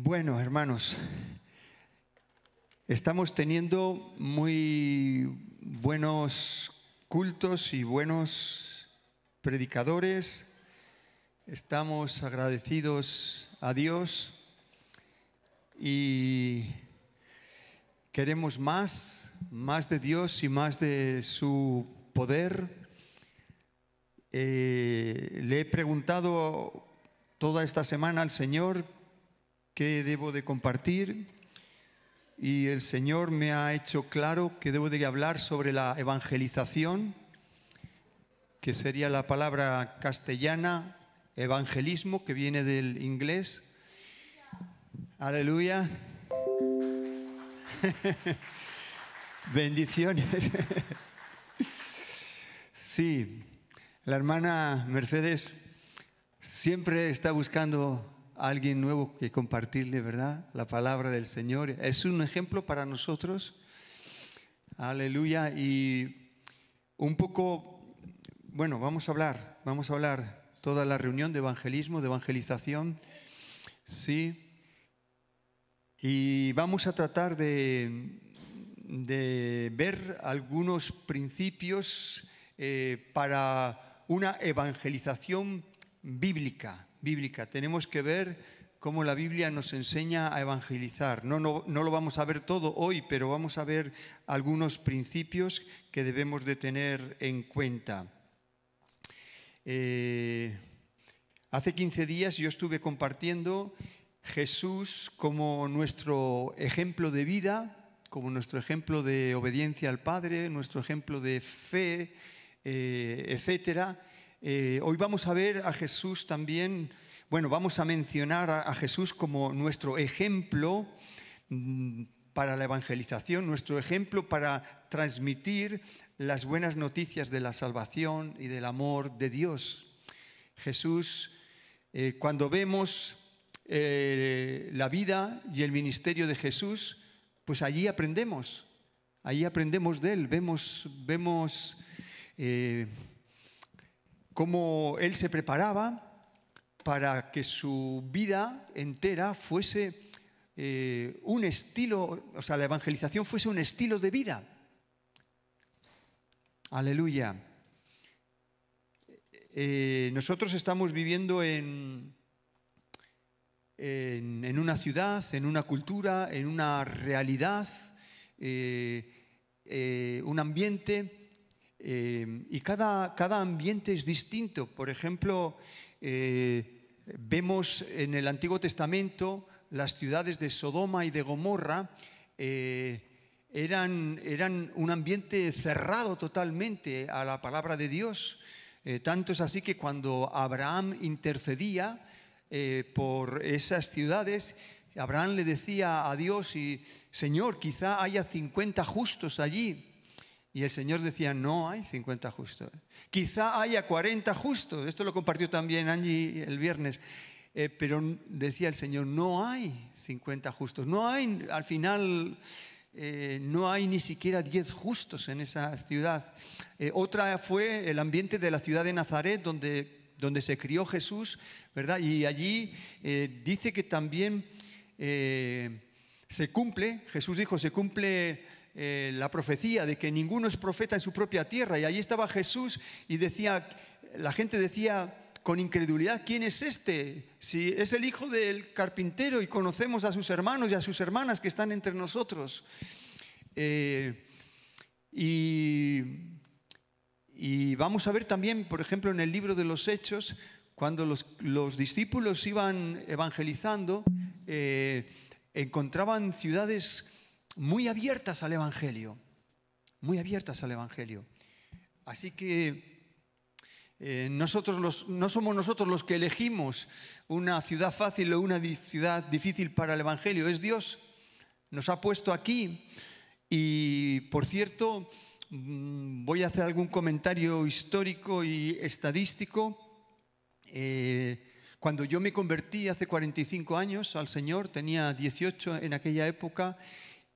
Bueno, hermanos, estamos teniendo muy buenos cultos y buenos predicadores. Estamos agradecidos a Dios y queremos más, más de Dios y más de su poder. Eh, le he preguntado toda esta semana al Señor qué debo de compartir y el Señor me ha hecho claro que debo de hablar sobre la evangelización, que sería la palabra castellana evangelismo, que viene del inglés. Aleluya. Bendiciones. Sí, la hermana Mercedes siempre está buscando alguien nuevo que compartirle, ¿verdad? La palabra del Señor. Es un ejemplo para nosotros. Aleluya. Y un poco, bueno, vamos a hablar, vamos a hablar toda la reunión de evangelismo, de evangelización. Sí. Y vamos a tratar de, de ver algunos principios eh, para una evangelización bíblica bíblica. Tenemos que ver cómo la Biblia nos enseña a evangelizar. No, no, lo vamos a ver todo hoy, pero vamos a ver algunos principios que debemos de tener en cuenta. Eh, hace 15 días yo estuve compartiendo Jesús como nuestro ejemplo de vida, como nuestro ejemplo de obediencia al Padre, nuestro ejemplo de fe, eh, etcétera. Eh, hoy vamos a ver a Jesús también, bueno, vamos a mencionar a, Jesús como nuestro ejemplo mm, para la evangelización, nuestro ejemplo para transmitir las buenas noticias de la salvación y del amor de Dios. Jesús, eh, cuando vemos eh, la vida y el ministerio de Jesús, pues allí aprendemos, allí aprendemos de Él, vemos, vemos cómo él se preparaba para que su vida entera fuese eh, un estilo, o sea, la evangelización fuese un estilo de vida. Aleluya. Eh, nosotros estamos viviendo en, en, una ciudad, en una cultura, en una realidad, eh, un ambiente Em, y cada, cada, ambiente es distinto. Por ejemplo, eh, vemos en el Antiguo Testamento las ciudades de Sodoma y de Gomorra. Eh, eran, eran, un ambiente cerrado totalmente a la palabra de Dios. Eh, tanto es así que cuando Abraham intercedía por esas ciudades, Abraham le decía a Dios, y, Señor, quizá haya 50 justos allí. Y el Señor decía, no hay 50 justos. Quizá haya 40 justos. Esto lo compartió también Angie el viernes. Eh, pero decía el Señor, no hay 50 justos. No hay, al final, eh, no hay ni siquiera 10 justos en esa ciudad. Eh, otra fue el ambiente de la ciudad de Nazaret, donde, donde se crió Jesús, ¿verdad? Y allí dice que también se cumple, Jesús dijo, se cumple eh, la profecía de que ninguno es profeta en su propia tierra. Y allí estaba Jesús y decía, la gente decía con incredulidad, ¿quién es este? Si es el hijo del carpintero y conocemos a sus hermanos y a sus hermanas que están entre nosotros. Eh, y, vamos a ver también, por ejemplo, en el libro de los Hechos, cuando los, discípulos iban evangelizando, eh, encontraban ciudades muy abiertas al Evangelio, muy abiertas al Evangelio. Así que eh, nosotros no somos nosotros los que elegimos una ciudad fácil o una ciudad difícil para el Evangelio, es Dios. Nos ha puesto aquí y, por cierto, mm, voy a hacer algún comentario histórico y estadístico. Eh, cuando yo me convertí hace 45 años al Señor, tenía 18 en aquella época,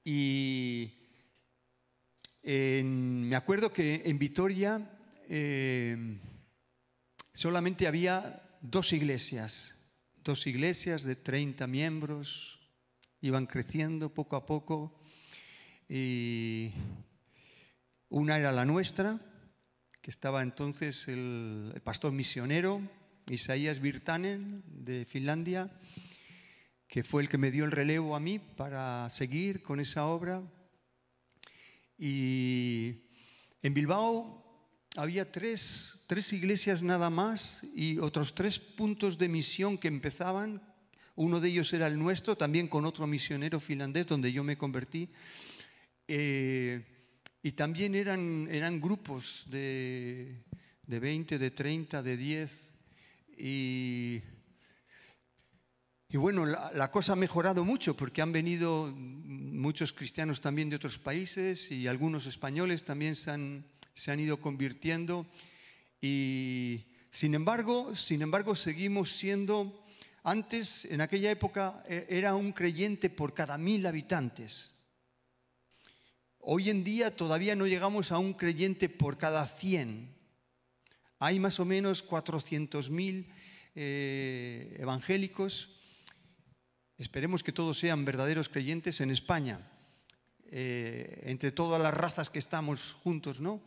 y me acuerdo que en Vitoria eh, solamente había dos iglesias, dos iglesias de 30 miembros, iban creciendo poco a poco. Y una era la nuestra, que estaba entonces el, pastor misionero Isaías Virtanen de Finlandia, que fue el que me dio el relevo a mí para seguir con esa obra. Y en Bilbao había tres, tres iglesias nada más y otros tres puntos de misión que empezaban. Uno de ellos era el nuestro, también con otro misionero finlandés donde yo me convertí. Eh, y también eran, eran grupos de, de 20, de 30, de 10. Y, y bueno, la, cosa ha mejorado mucho porque han venido muchos cristianos también de otros países y algunos españoles también se han, se han ido convirtiendo. Y sin embargo, sin embargo, seguimos siendo, antes, en aquella época, e, era un creyente por cada mil habitantes. Hoy en día todavía no llegamos a un creyente por cada 100. Hay más o menos 400.000 eh, evangélicos. Esperemos que todos sean verdaderos creyentes en España, eh, entre todas las razas que estamos juntos, ¿no?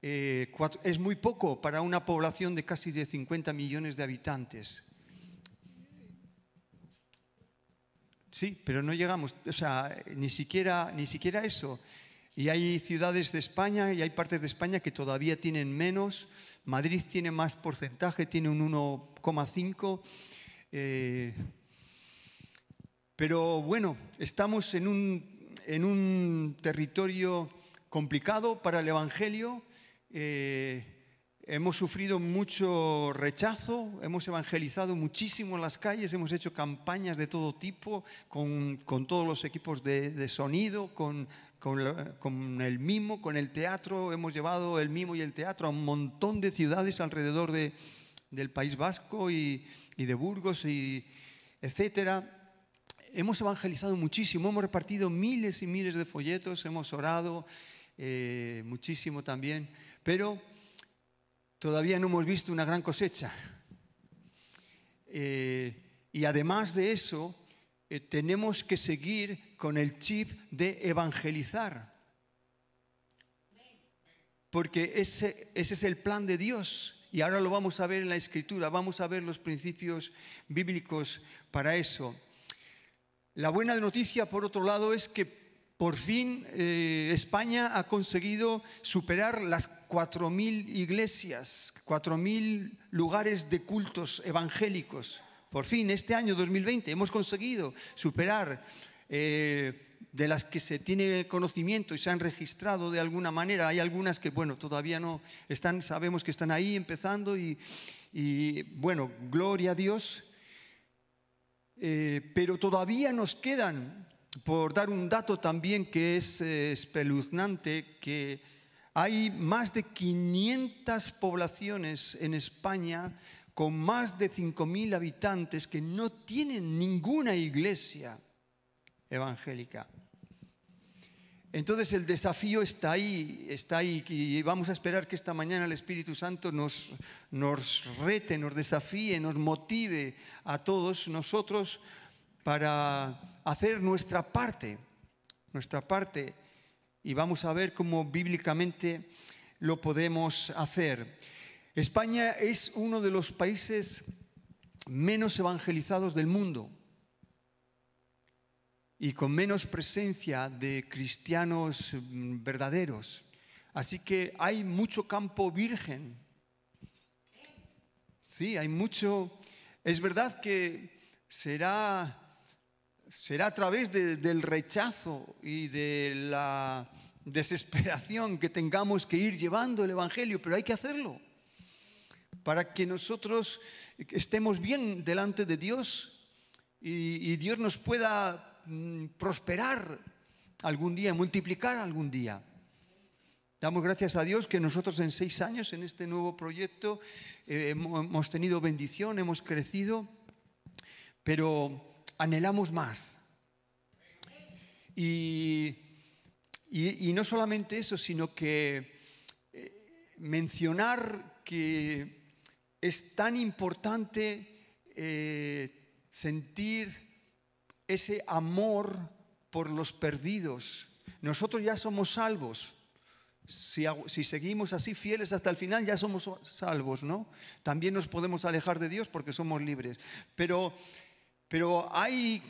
Eh, es muy poco para una población de casi de 50 millones de habitantes. Sí, pero no llegamos, o sea, ni siquiera, ni siquiera eso. Y hay ciudades de España y hay partes de España que todavía tienen menos. Madrid tiene más porcentaje, tiene un 1,5. Eh, pero bueno, estamos en un, territorio complicado para el Evangelio. Eh, Hemos sufrido mucho rechazo, hemos evangelizado muchísimo en las calles, hemos hecho campañas de todo tipo, con, todos los equipos de, sonido, con, el mimo, con el teatro. Hemos llevado el mimo y el teatro a un montón de ciudades alrededor del País Vasco y, de Burgos, y etcétera. Hemos evangelizado muchísimo, hemos repartido miles y miles de folletos, hemos orado eh, muchísimo también, pero todavía no hemos visto una gran cosecha. Eh, y además de eso, eh, tenemos que seguir con el chip de evangelizar. Porque ese, ese es el plan de Dios. Y ahora lo vamos a ver en la escritura, vamos a ver los principios bíblicos para eso. La buena noticia, por otro lado, es que por fin eh, España ha conseguido superar las 4.000 iglesias, 4.000 lugares de cultos evangélicos. Por fin, este año 2020 hemos conseguido superar eh, de las que se tiene conocimiento y se han registrado de alguna manera. Hay algunas que, bueno, todavía no están, sabemos que están ahí empezando y, bueno, gloria a Dios. Eh, pero todavía nos quedan por dar un dato también que es eh, espeluznante, que hay más de 500 poblaciones en España con más de 5.000 habitantes que no tienen ninguna iglesia evangélica. Entonces el desafío está ahí, está ahí, y vamos a esperar que esta mañana el Espíritu Santo nos, nos rete, nos desafíe, nos motive a todos nosotros para hacer nuestra parte, nuestra parte, y vamos a ver cómo bíblicamente lo podemos hacer. España es uno de los países menos evangelizados del mundo y con menos presencia de cristianos verdaderos. Así que hay mucho campo virgen. Sí, hay mucho. Es verdad que será será a través del rechazo y de la desesperación que tengamos que ir llevando el Evangelio, pero hay que hacerlo para que nosotros estemos bien delante de Dios y, Dios nos pueda mm, prosperar algún día, multiplicar algún día. Damos gracias a Dios que nosotros en seis años en este nuevo proyecto eh, hemos tenido bendición, hemos crecido, pero anhelamos más. Y, no solamente eso, sino que eh, mencionar que es tan importante eh, sentir ese amor por los perdidos. Nosotros ya somos salvos. Si, si, seguimos así fieles hasta el final, ya somos salvos, ¿no? También nos podemos alejar de Dios porque somos libres. Pero, pero hay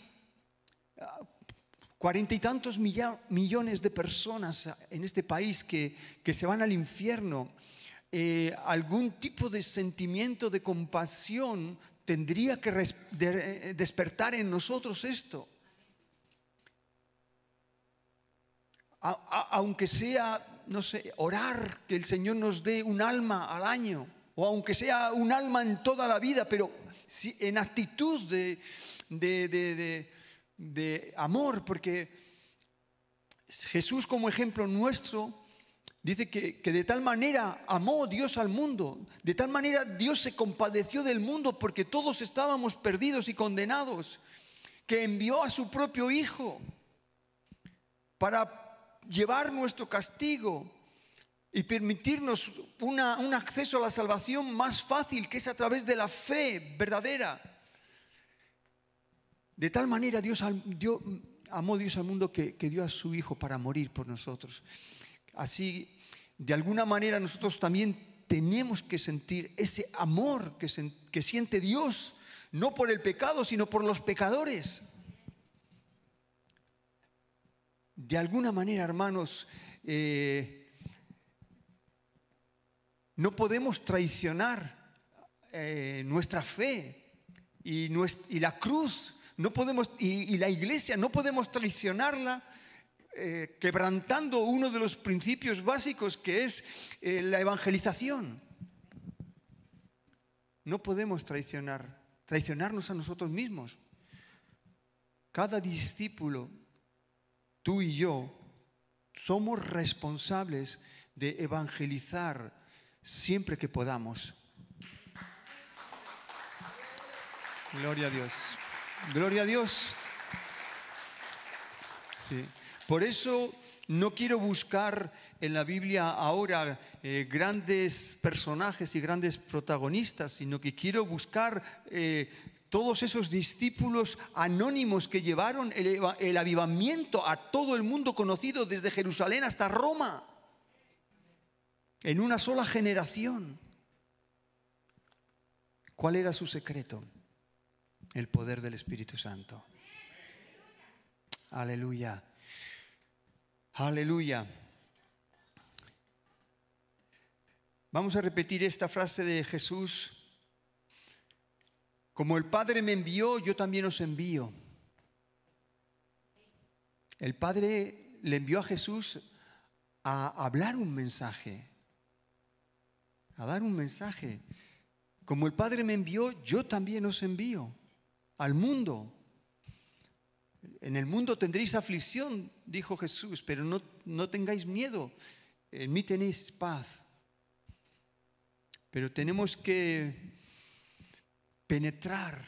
cuarenta y tantos millones de personas en este país que, que se van al infierno. Eh, algún tipo de sentimiento de compasión tendría que despertar en nosotros esto. aunque sea, no sé, orar que el Señor nos dé un alma al año, o aunque sea un alma en toda la vida, pero en actitud de, de amor, porque Jesús como ejemplo nuestro Dice que, de tal manera amó Dios al mundo, de tal manera Dios se compadeció del mundo porque todos estábamos perdidos y condenados, que envió a su propio Hijo para llevar nuestro castigo y permitirnos un acceso a la salvación más fácil, que es a través de la fe verdadera. De tal manera Dios, amó Dios al mundo que, que dio a su Hijo para morir por nosotros. Así, de alguna manera nosotros también tenemos que sentir ese amor que, que siente Dios, no por el pecado, sino por los pecadores. De alguna manera, hermanos, eh, no podemos traicionar eh, nuestra fe y, la cruz, no podemos, y la iglesia, no podemos traicionarla eh, quebrantando uno de los principios básicos que es eh, la evangelización. No podemos traicionar, traicionarnos a nosotros mismos. Cada discípulo, tú y yo, somos responsables de evangelizar siempre que podamos. Gloria a Dios. Gloria a Dios. Sí. Por eso no quiero buscar en la Biblia ahora eh, grandes personajes y grandes protagonistas, sino que quiero buscar eh, todos esos discípulos anónimos que llevaron el, el avivamiento a todo el mundo conocido desde Jerusalén hasta Roma, en una sola generación. ¿Cuál era su secreto? El poder del Espíritu Santo. Aleluya. Aleluya. Vamos a repetir esta frase de Jesús. Como el Padre me envió, yo también os envío. El Padre le envió a Jesús a hablar un mensaje, a dar un mensaje. Como el Padre me envió, yo también os envío al mundo. En el mundo tendréis aflicción, dijo Jesús, pero no, no tengáis miedo, en mí tenéis paz. Pero tenemos que penetrar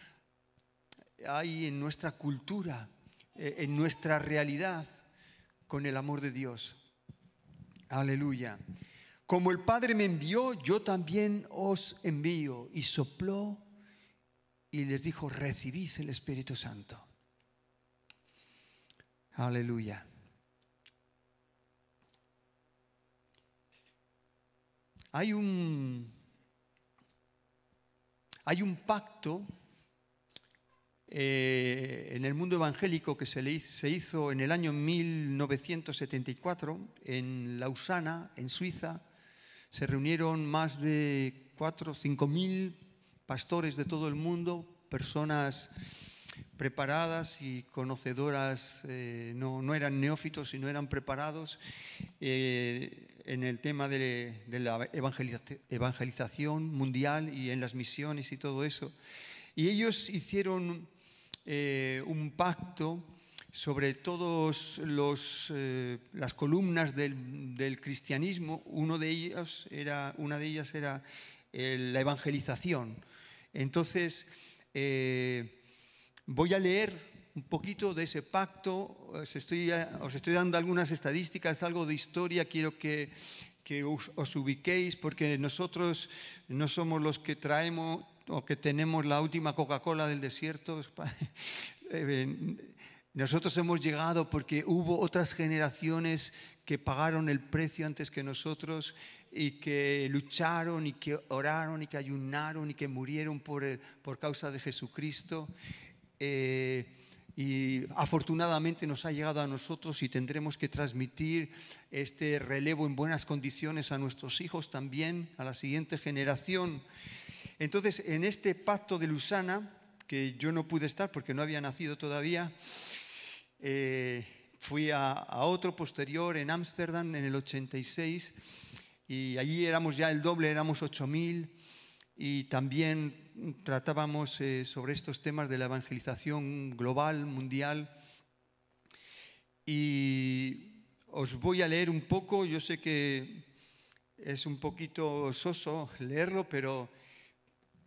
ahí en nuestra cultura, eh, en nuestra realidad, con el amor de Dios. Aleluya. Como el Padre me envió, yo también os envío. Y sopló y les dijo, recibid el Espíritu Santo. Aleluya. Hay un, hay un pacto eh, en el mundo evangélico que se, se, hizo en el año 1974 en Lausana, en Suiza. Se reunieron más de cuatro o cinco mil pastores de todo el mundo, personas preparadas y conocedoras, eh, no, eran neófitos, sino eran preparados eh, en el tema de, la evangelización mundial y en las misiones y todo eso. Y ellos hicieron eh, un pacto sobre todas las columnas del, cristianismo. Uno de ellos era, una de ellas era la evangelización. Entonces, Voy a leer un poquito de ese pacto, os estoy, os estoy dando algunas estadísticas, algo de historia, quiero que, os, ubiquéis porque nosotros no somos los que traemos, o que tenemos la última Coca-Cola del desierto. Eh, nosotros hemos llegado porque hubo otras generaciones que pagaron el precio antes que nosotros y que lucharon y que oraron y que ayunaron y que murieron por, por causa de Jesucristo. Eh, y afortunadamente nos ha llegado a nosotros y tendremos que transmitir este relevo en buenas condiciones a nuestros hijos también, a la siguiente generación. Entonces, en este pacto de Lusana, que yo no pude estar porque no había nacido todavía, eh, fui a, a, otro posterior en Ámsterdam en el 86 y allí éramos ya el doble, éramos 8.000 y también tratábamos eh, sobre estos temas de la evangelización global, mundial. Y os voy a leer un poco, yo sé que es un poquito soso leerlo, pero,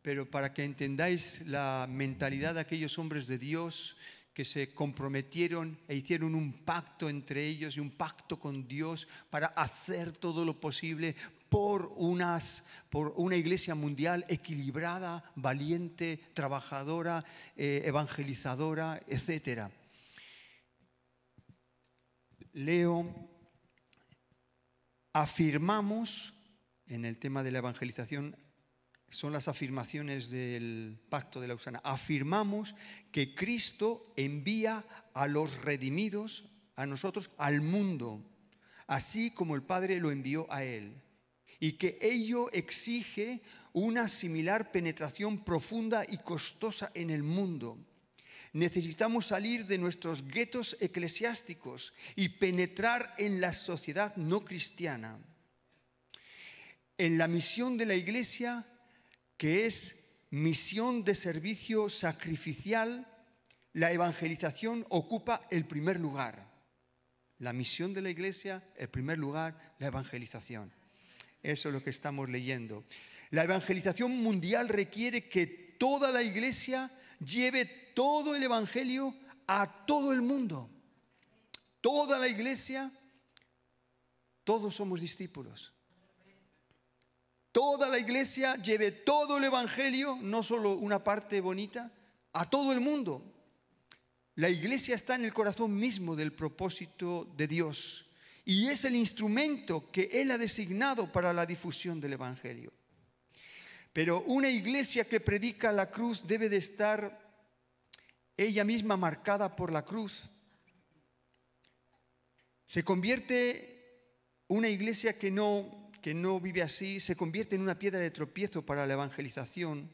pero para que entendáis la mentalidad de aquellos hombres de Dios que se comprometieron e hicieron un pacto entre ellos y un pacto con Dios para hacer todo lo posible por, unas, por una iglesia mundial equilibrada, valiente, trabajadora, eh, evangelizadora, etc. Leo, afirmamos en el tema de la evangelización, son las afirmaciones del pacto de la Usana. Afirmamos que Cristo envía a los redimidos, a nosotros, al mundo, así como el Padre lo envió a Él. Y que ello exige una similar penetración profunda y costosa en el mundo. Necesitamos salir de nuestros guetos eclesiásticos y penetrar en la sociedad no cristiana. En la misión de la Iglesia que es misión de servicio sacrificial, la evangelización ocupa el primer lugar. La misión de la iglesia, el primer lugar, la evangelización. Eso es lo que estamos leyendo. La evangelización mundial requiere que toda la iglesia lleve todo el evangelio a todo el mundo. Toda la iglesia, todos somos discípulos toda la iglesia lleve todo el Evangelio, no solo una parte bonita, a todo el mundo. La iglesia está en el corazón mismo del propósito de Dios y es el instrumento que Él ha designado para la difusión del Evangelio. Pero una iglesia que predica la cruz debe de estar ella misma marcada por la cruz. Se convierte una iglesia que no que no vive así se convierte en una piedra de tropiezo para la evangelización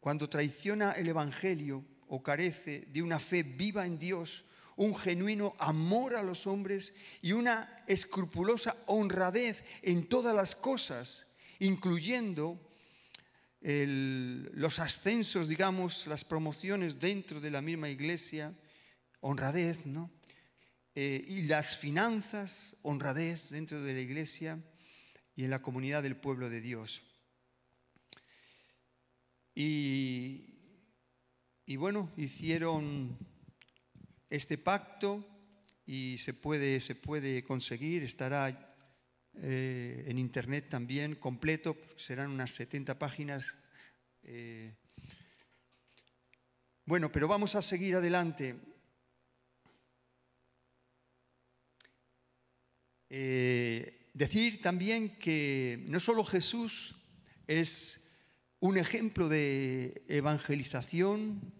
cuando traiciona el Evangelio o carece de una fe viva en Dios, un genuino amor a los hombres y una escrupulosa honradez en todas las cosas, incluyendo los ascensos, digamos, las promociones dentro de la misma iglesia, honradez, ¿no? Eh, y las finanzas, honradez dentro de la iglesia y en la comunidad del pueblo de Dios. Y, bueno, hicieron este pacto y se puede, se puede conseguir, estará eh, en internet también completo, serán unas 70 páginas. Eh. bueno, pero vamos a seguir adelante. Eh, Decir también que no solo Jesús es un ejemplo de evangelización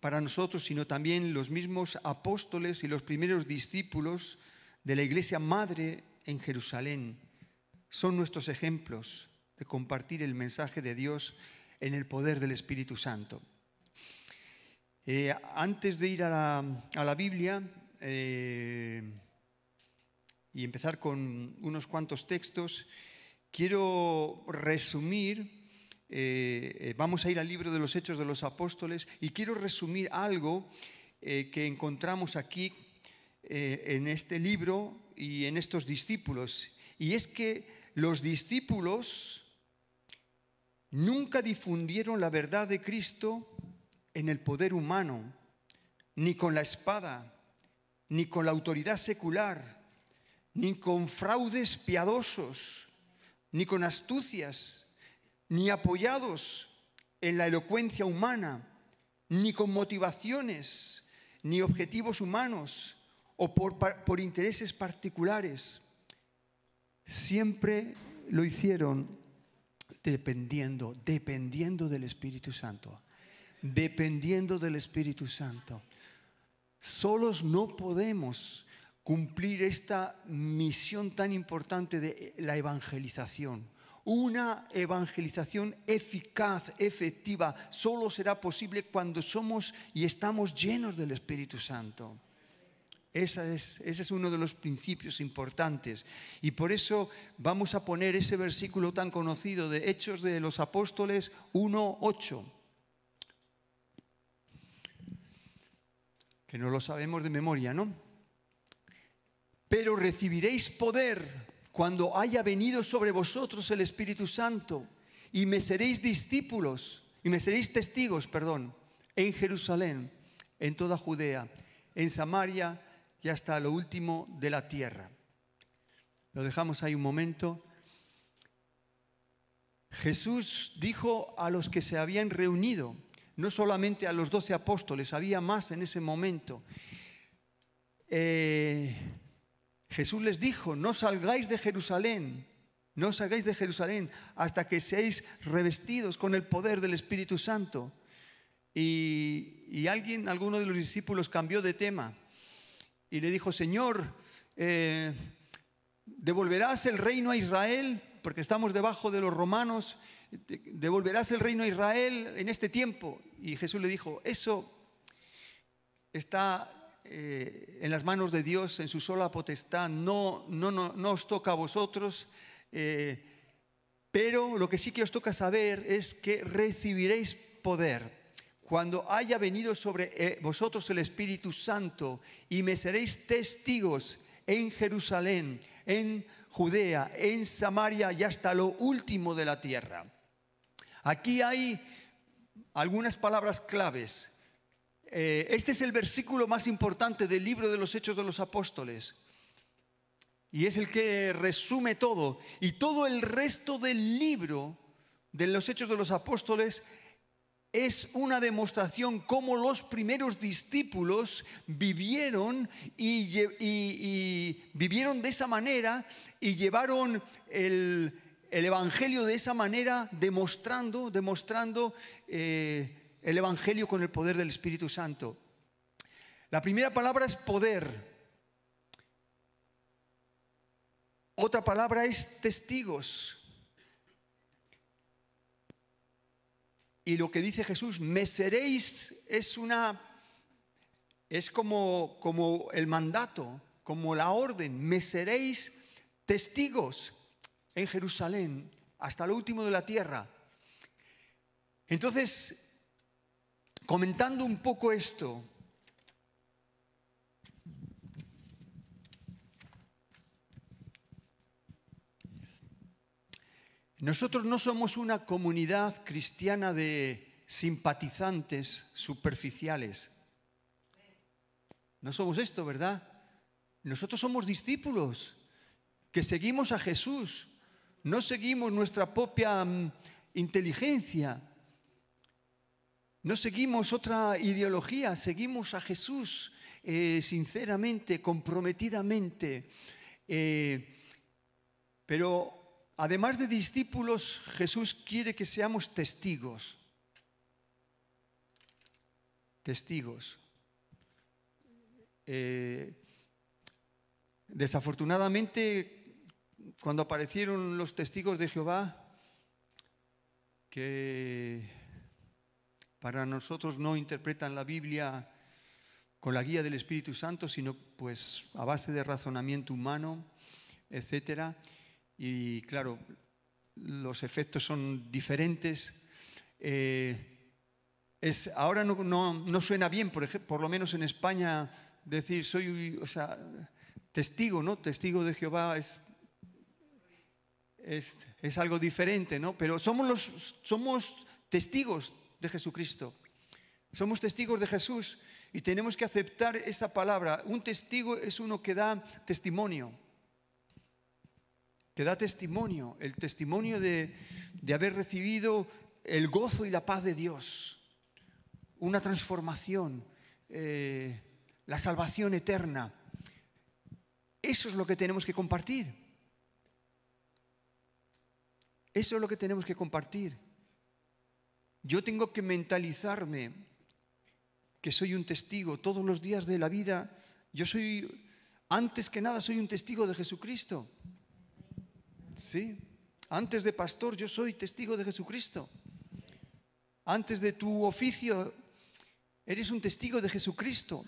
para nosotros, sino también los mismos apóstoles y los primeros discípulos de la iglesia madre en Jerusalén son nuestros ejemplos de compartir el mensaje de Dios en el poder del Espíritu Santo. Eh, antes de ir a la, Biblia, eh, y empezar con unos cuantos textos, quiero resumir, eh, eh, vamos a ir al libro de los Hechos de los Apóstoles, y quiero resumir algo eh, que encontramos aquí en este libro y en estos discípulos. Y es que los discípulos nunca difundieron la verdad de Cristo en el poder humano, ni con la espada, ni con la autoridad secular ni con fraudes piadosos, ni con astucias, ni apoyados en la elocuencia humana, ni con motivaciones, ni objetivos humanos o por, intereses particulares. Siempre lo hicieron dependiendo, dependiendo del Espíritu Santo, dependiendo del Espíritu Santo. Solos no podemos cumplir esta misión tan importante de la evangelización. Una evangelización eficaz, efectiva, solo será posible cuando somos y estamos llenos del Espíritu Santo. Ese es, ese es uno de los principios importantes. Y por eso vamos a poner ese versículo tan conocido de Hechos de los Apóstoles 1.8. Que no lo sabemos de memoria, ¿no? Pero recibiréis poder cuando haya venido sobre vosotros el Espíritu Santo y me seréis discípulos y me seréis testigos, perdón, en Jerusalén, en toda Judea, en Samaria y hasta lo último de la tierra. Lo dejamos ahí un momento. Jesús dijo a los que se habían reunido, no solamente a los doce apóstoles, había más en ese momento. Eh, Jesús les dijo, no salgáis de Jerusalén, no salgáis de Jerusalén hasta que seáis revestidos con el poder del Espíritu Santo. Y, alguien, alguno de los discípulos cambió de tema y le dijo, Señor, eh, ¿devolverás el reino a Israel? Porque estamos debajo de los romanos, ¿devolverás el reino a Israel en este tiempo? Y Jesús le dijo, eso está eh, en las manos de Dios, en su sola potestad, no, no, no, no os toca a vosotros. Eh, pero lo que sí que os toca saber es que recibiréis poder cuando haya venido sobre eh, vosotros el Espíritu Santo y me seréis testigos en Jerusalén, en Judea, en Samaria y hasta lo último de la tierra. Aquí hay algunas palabras claves. Eh, este es el versículo más importante del libro de los Hechos de los Apóstoles. Y es el que resume todo. Y todo el resto del libro de los Hechos de los Apóstoles es una demostración cómo los primeros discípulos vivieron y, vivieron de esa manera y llevaron el, Evangelio de esa manera, demostrando, demostrando eh, el Evangelio con el poder del Espíritu Santo. La primera palabra es poder. Otra palabra es testigos. Y lo que dice Jesús, me seréis, es una, es como, como el mandato, como la orden, me seréis testigos en Jerusalén hasta lo último de la tierra. Entonces, comentando un poco esto, Nosotros no somos una comunidad cristiana de simpatizantes superficiales. No somos esto, ¿verdad? Nosotros somos discípulos que seguimos a Jesús. No seguimos nuestra propia mm, inteligencia. No seguimos otra ideología, seguimos a Jesús eh, sinceramente, comprometidamente. Eh, pero Además de discípulos, Jesús quiere que seamos testigos. Testigos. Eh, desafortunadamente, cuando aparecieron los testigos de Jehová, que para nosotros no interpretan la Biblia con la guía del Espíritu Santo, sino pues a base de razonamiento humano, etcétera, y claro, los efectos son diferentes. Eh, es, ahora no, no, suena bien, por, ejemplo, por lo menos en España, decir soy o sea, testigo, ¿no? Testigo de Jehová es, es, es, algo diferente, ¿no? Pero somos, los, somos testigos de Jesucristo. Somos testigos de Jesús y tenemos que aceptar esa palabra. Un testigo es uno que da testimonio que da testimonio, el testimonio de, haber recibido el gozo y la paz de Dios, una transformación, eh, la salvación eterna. Eso es lo que tenemos que compartir. Eso es lo que tenemos que compartir. Yo tengo que mentalizarme que soy un testigo todos los días de la vida. Yo soy, antes que nada, soy un testigo de Jesucristo. Sí, antes de pastor, yo soy testigo de Jesucristo. Antes de tu oficio, eres un testigo de Jesucristo.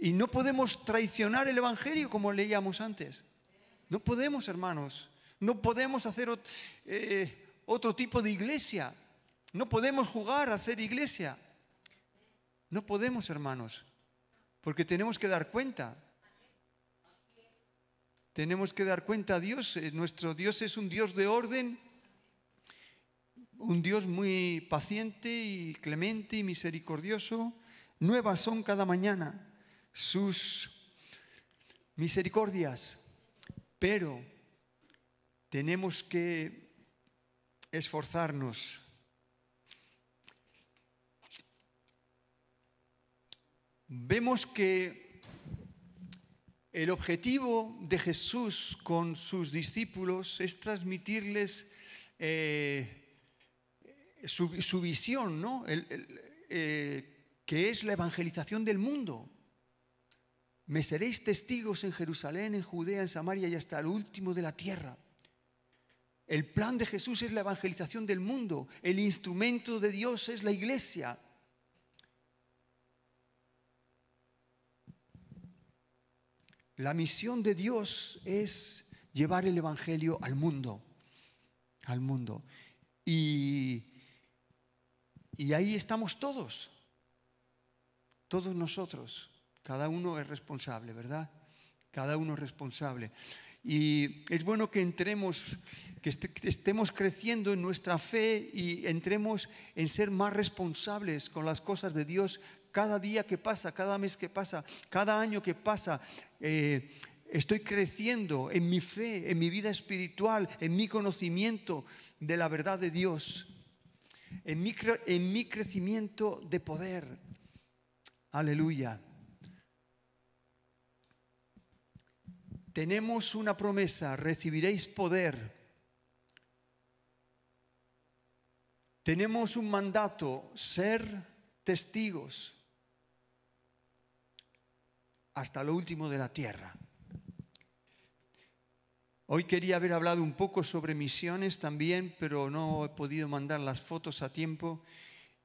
Y no podemos traicionar el Evangelio como leíamos antes. No podemos, hermanos. No podemos hacer eh, otro tipo de iglesia. No podemos jugar a ser iglesia. No podemos, hermanos, porque tenemos que dar cuenta. Tenemos que dar cuenta a Dios. Eh, nuestro Dios es un Dios de orden, un Dios muy paciente y clemente y misericordioso. Nuevas son cada mañana sus misericordias, pero tenemos que esforzarnos vemos que el objetivo de Jesús con sus discípulos es transmitirles eh, su, visión, ¿no? Eh, que es la evangelización del mundo. Me seréis testigos en Jerusalén, en Judea, en Samaria y hasta el último de la tierra. El plan de Jesús es la evangelización del mundo. El instrumento de Dios es la iglesia. La misión de Dios es llevar el Evangelio al mundo, al mundo. Y, y ahí estamos todos, todos nosotros. Cada uno es responsable, ¿verdad? Cada uno es responsable. Y es bueno que entremos, que estemos creciendo en nuestra fe y entremos en ser más responsables con las cosas de Dios cada día que pasa, cada mes que pasa, cada año que pasa. Eh, estoy creciendo en mi fe, en mi vida espiritual, en mi conocimiento de la verdad de Dios, en mi, en mi crecimiento de poder. Aleluya. Tenemos una promesa, recibiréis poder. Tenemos un mandato, ser testigos hasta lo último de la tierra. Hoy quería haber hablado un poco sobre misiones también, pero no he podido mandar las fotos a tiempo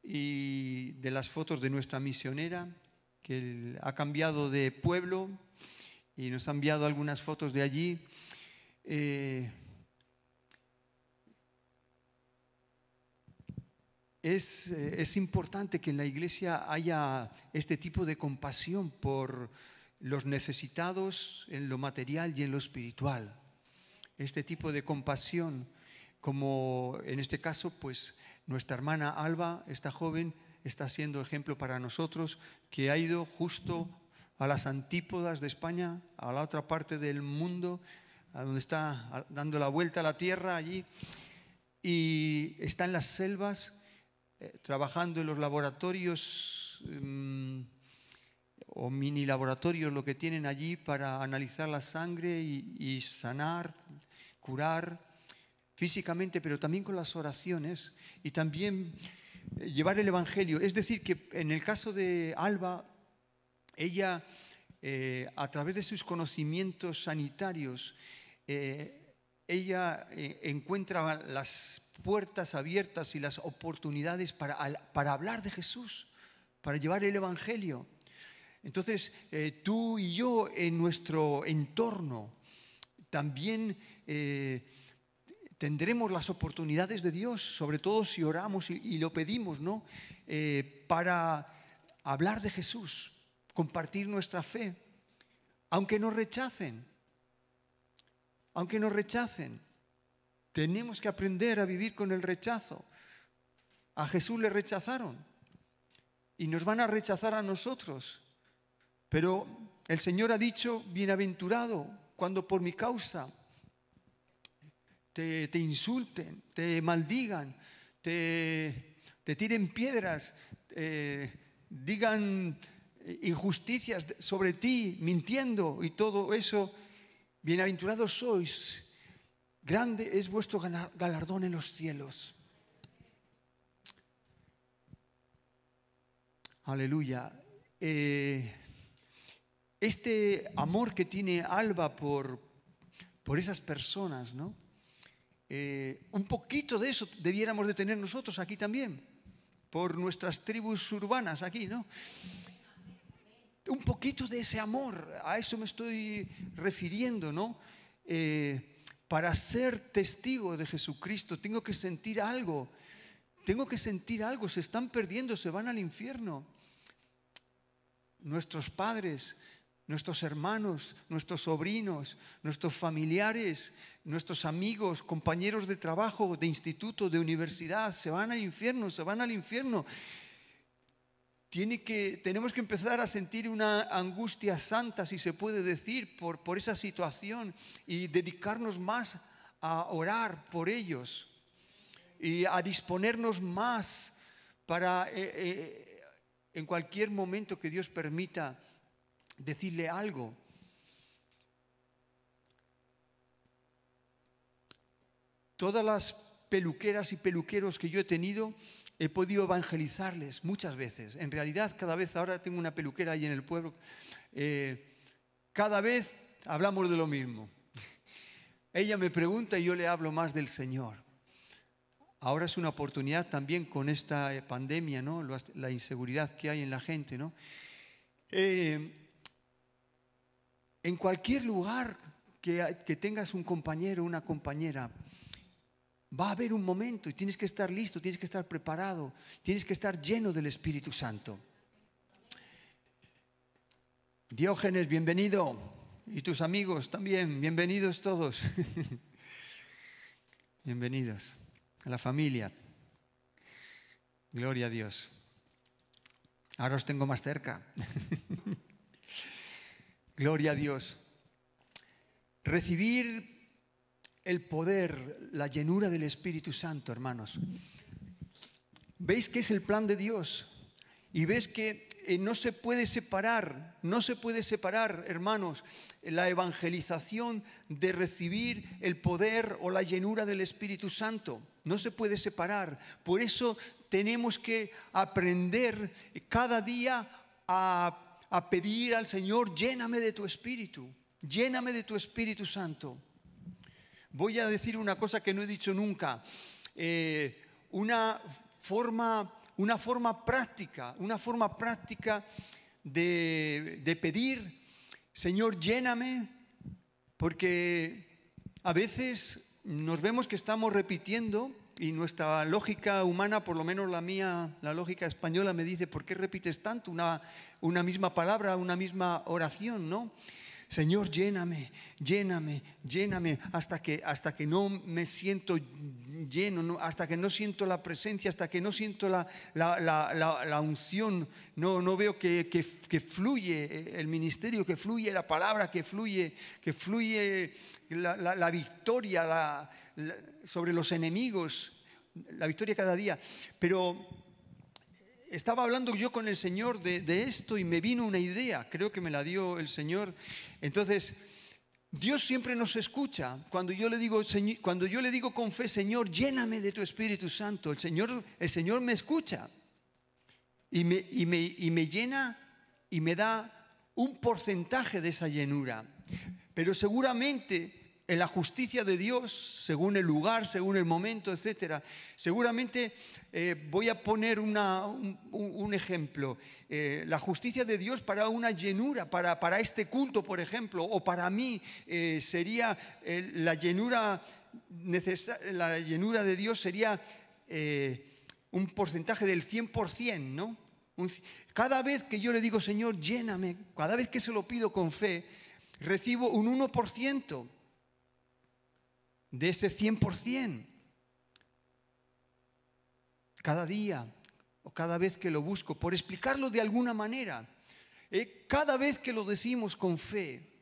y de las fotos de nuestra misionera, que ha cambiado de pueblo y nos ha enviado algunas fotos de allí. Eh, es, eh, es importante que en la iglesia haya este tipo de compasión por los necesitados en lo material y en lo espiritual. Este tipo de compasión, como en este caso, pues nuestra hermana Alba, esta joven, está siendo ejemplo para nosotros, que ha ido justo a las antípodas de España, a la otra parte del mundo, a donde está dando la vuelta a la tierra allí, y está en las selvas, eh, trabajando en los laboratorios. Mm, o mini laboratorios lo que tienen allí para analizar la sangre y, sanar, curar físicamente, pero también con las oraciones y también eh, llevar el Evangelio. Es decir, que en el caso de Alba, ella, eh, a través de sus conocimientos sanitarios, eh, ella encuentra las puertas abiertas y las oportunidades para, para hablar de Jesús, para llevar el Evangelio. Entonces, eh, tú y yo en nuestro entorno también eh, tendremos las oportunidades de Dios, sobre todo si oramos y, lo pedimos, ¿no? Eh, para hablar de Jesús, compartir nuestra fe, aunque nos rechacen, aunque nos rechacen. Tenemos que aprender a vivir con el rechazo. A Jesús le rechazaron y nos van a rechazar a nosotros. Pero el Señor ha dicho, bienaventurado cuando por mi causa te, insulten, te maldigan, te, tiren piedras, digan injusticias sobre ti, mintiendo y todo eso, bienaventurados sois, grande es vuestro galardón en los cielos. Aleluya. Eh, este amor que tiene Alba por, por esas personas, ¿no? Eh, un poquito de eso debiéramos de tener nosotros aquí también, por nuestras tribus urbanas aquí, ¿no? Un poquito de ese amor, a eso me estoy refiriendo, ¿no? Eh, para ser testigo de Jesucristo tengo que sentir algo, tengo que sentir algo, se están perdiendo, se van al infierno. Nuestros padres, nuestros hermanos, nuestros sobrinos, nuestros familiares, nuestros amigos, compañeros de trabajo, de instituto, de universidad, se van al infierno, se van al infierno. Tiene que, tenemos que empezar a sentir una angustia santa, si se puede decir, por, por esa situación y dedicarnos más a orar por ellos y a disponernos más para eh, eh, en cualquier momento que Dios permita decirle algo. Todas las peluqueras y peluqueros que yo he tenido, he podido evangelizarles muchas veces. En realidad, cada vez ahora tengo una peluquera ahí en el pueblo, eh, cada vez hablamos de lo mismo. Ella me pregunta y yo le hablo más del Señor. Ahora es una oportunidad también con esta pandemia, ¿no? la inseguridad que hay en la gente. ¿no? Eh, en cualquier lugar que, tengas un compañero o una compañera, va a haber un momento y tienes que estar listo, tienes que estar preparado, tienes que estar lleno del Espíritu Santo. Diógenes, bienvenido. Y tus amigos también, bienvenidos todos. bienvenidos a la familia. Gloria a Dios. Ahora os tengo más cerca. Gloria a Dios. Recibir el poder, la llenura del Espíritu Santo, hermanos. ¿Veis que es el plan de Dios? Y ves que eh, no se puede separar, no se puede separar, hermanos, la evangelización de recibir el poder o la llenura del Espíritu Santo. No se puede separar. Por eso tenemos que aprender cada día a a pedir al Señor, lléname de tu espíritu, lléname de tu Espíritu Santo. Voy a decir una cosa que no he dicho nunca, eh, una, forma, una forma práctica, una forma práctica de, de pedir, Señor, lléname, porque a veces nos vemos que estamos repitiendo y nuestra lógica humana, por lo menos la mía, la lógica española, me dice, ¿por qué repites tanto una, misma palabra, una misma oración, ¿no? Señor, lléname, lléname, lléname, hasta que, hasta que no me siento lleno, hasta que no siento la presencia, hasta que no siento la, la, unción, no, no veo que, que, fluye el ministerio, que fluye la palabra, que fluye, que fluye la, victoria sobre los enemigos, la victoria cada día. Pero estaba hablando yo con el Señor de, esto y me vino una idea, creo que me la dio el Señor. Entonces, Dios siempre nos escucha. Cuando yo le digo, cuando yo le digo con fe, Señor, lléname de tu Espíritu Santo, el Señor, el Señor me escucha y me, y me, y me llena y me da un porcentaje de esa llenura. Pero seguramente en la justicia de Dios, según el lugar, según el momento, etc. Seguramente eh, voy a poner un, ejemplo. Eh, la justicia de Dios para una llenura, para, para este culto, por ejemplo, o para mí eh, sería la llenura la llenura de Dios sería un porcentaje del 100%, ¿no? cada vez que yo le digo, Señor, lléname, cada vez que se lo pido con fe, recibo un 1% de ese 100%. Cada día o cada vez que lo busco, por explicarlo de alguna manera, eh, cada vez que lo decimos con fe,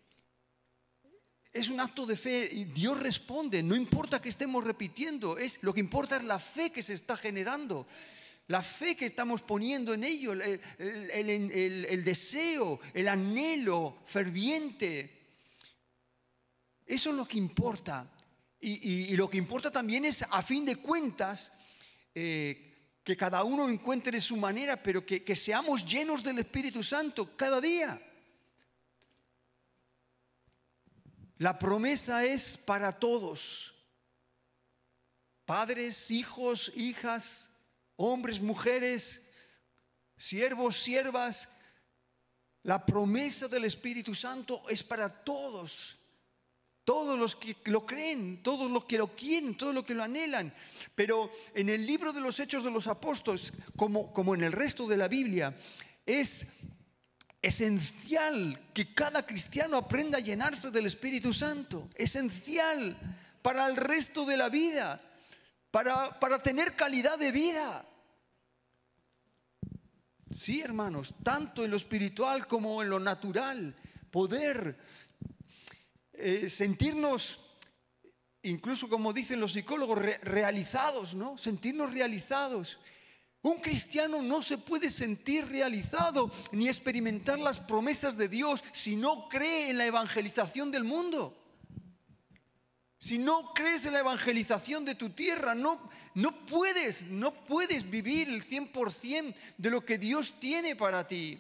es un acto de fe y Dios responde. No importa que estemos repitiendo, es, lo que importa es la fe que se está generando. La fe que estamos poniendo en ello, el, deseo, el anhelo ferviente. Eso es lo que importa. Y, lo que importa también es, a fin de cuentas, eh, que cada uno encuentre su manera, pero que, que seamos llenos del Espíritu Santo cada día. La promesa es para todos, padres, hijos, hijas, hombres, mujeres, siervos, siervas. La promesa del Espíritu Santo es para todos. Todos los que lo creen, todos los que lo quieren, todos los que lo anhelan. Pero en el libro de los Hechos de los Apóstoles, como, como en el resto de la Biblia, es esencial que cada cristiano aprenda a llenarse del Espíritu Santo. Esencial para el resto de la vida, para, para tener calidad de vida. Sí, hermanos, tanto en lo espiritual como en lo natural, poder eh, sentirnos, incluso como dicen los psicólogos, realizados, ¿no? Sentirnos realizados. Un cristiano no se puede sentir realizado ni experimentar las promesas de Dios si no cree en la evangelización del mundo. Si no crees en la evangelización de tu tierra, no, no puedes, no puedes vivir el 100% de lo que Dios tiene para ti.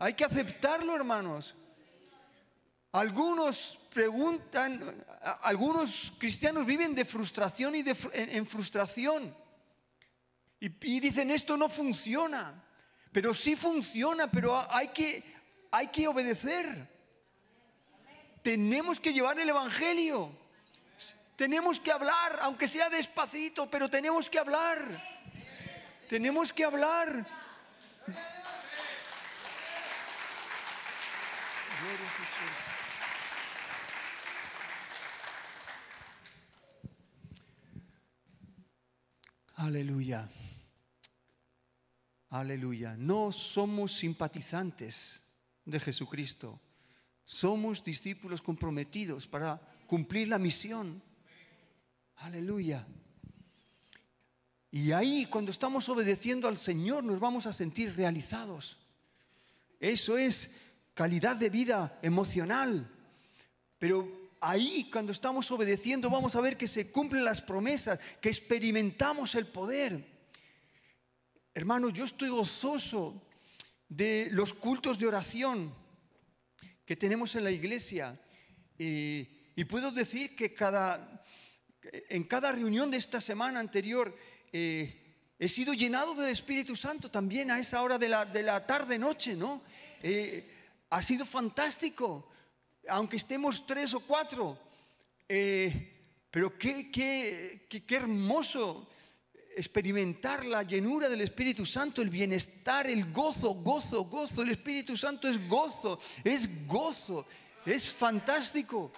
Hay que aceptarlo, hermanos. Algunos preguntan, algunos cristianos viven de frustración y de, en, frustración. Y, y, dicen, esto no funciona. Pero sí funciona, pero hay que, hay que obedecer. Tenemos que llevar el Evangelio. Tenemos que hablar, aunque sea despacito, pero tenemos que hablar. Tenemos que hablar. Aleluya. Aleluya. No somos simpatizantes de Jesucristo. Somos discípulos comprometidos para cumplir la misión. Aleluya. Y ahí cuando estamos obedeciendo al Señor nos vamos a sentir realizados. Eso es calidad de vida emocional. Pero ahí cuando estamos obedeciendo vamos a ver que se cumplen las promesas, que experimentamos el poder. Hermanos, yo estoy gozoso de los cultos de oración que tenemos en la iglesia y, puedo decir que cada, en cada reunión de esta semana anterior eh, he sido llenado del Espíritu Santo también a esa hora de la, tarde-noche, ¿no? Eh, ha sido fantástico aunque estemos tres o cuatro. Eh, pero qué, qué, qué, hermoso experimentar la llenura del Espíritu Santo, el bienestar, el gozo, gozo, gozo. El Espíritu Santo es gozo, es gozo, es fantástico.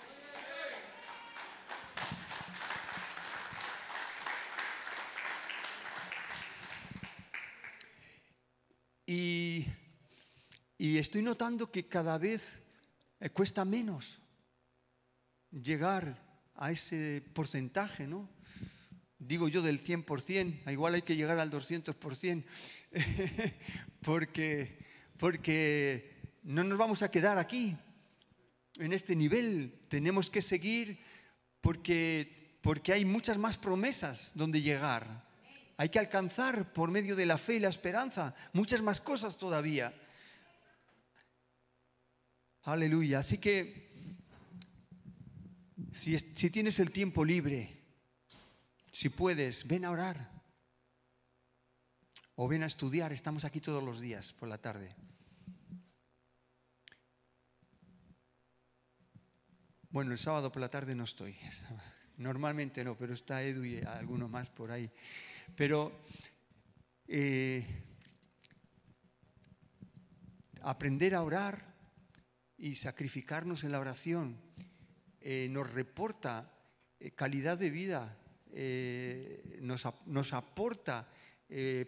Y estoy notando que cada vez eh, cuesta menos llegar a ese porcentaje, ¿no? Digo yo del 100%, igual hay que llegar al 200%, porque, porque no nos vamos a quedar aquí, en este nivel. Tenemos que seguir porque, porque hay muchas más promesas donde llegar. Hay que alcanzar por medio de la fe y la esperanza muchas más cosas todavía. Aleluya. Así que si, tienes el tiempo libre, si puedes, ven a orar. O ven a estudiar. Estamos aquí todos los días por la tarde. Bueno, el sábado por la tarde no estoy. Normalmente no, pero está Edu y alguno más por ahí. Pero eh, aprender a orar y sacrificarnos en la oración eh, nos reporta eh, calidad de vida, eh, nos, nos, aporta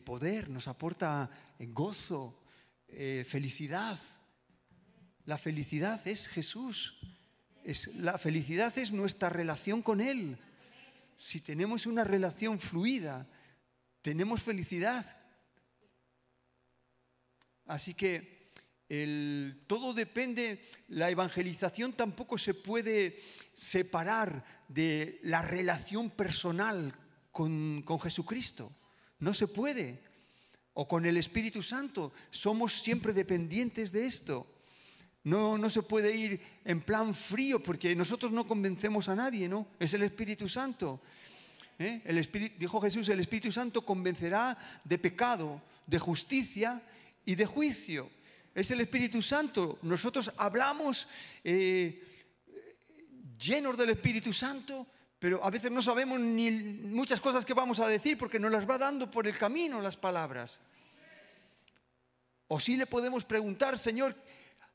poder, nos aporta gozo, felicidad. La felicidad es Jesús. Es, la felicidad es nuestra relación con Él. Si tenemos una relación fluida, tenemos felicidad. Así que el, todo depende, la evangelización tampoco se puede separar de la relación personal con, con Jesucristo. No se puede. O con el Espíritu Santo. Somos siempre dependientes de esto. No, no se puede ir en plan frío porque nosotros no convencemos a nadie, ¿no? Es el Espíritu Santo. ¿eh? El Espíritu, dijo Jesús, el Espíritu Santo convencerá de pecado, de justicia y de juicio. Es el Espíritu Santo. Nosotros hablamos eh, llenos del Espíritu Santo, pero a veces no sabemos ni muchas cosas que vamos a decir porque nos las va dando por el camino las palabras. O sí le podemos preguntar, Señor,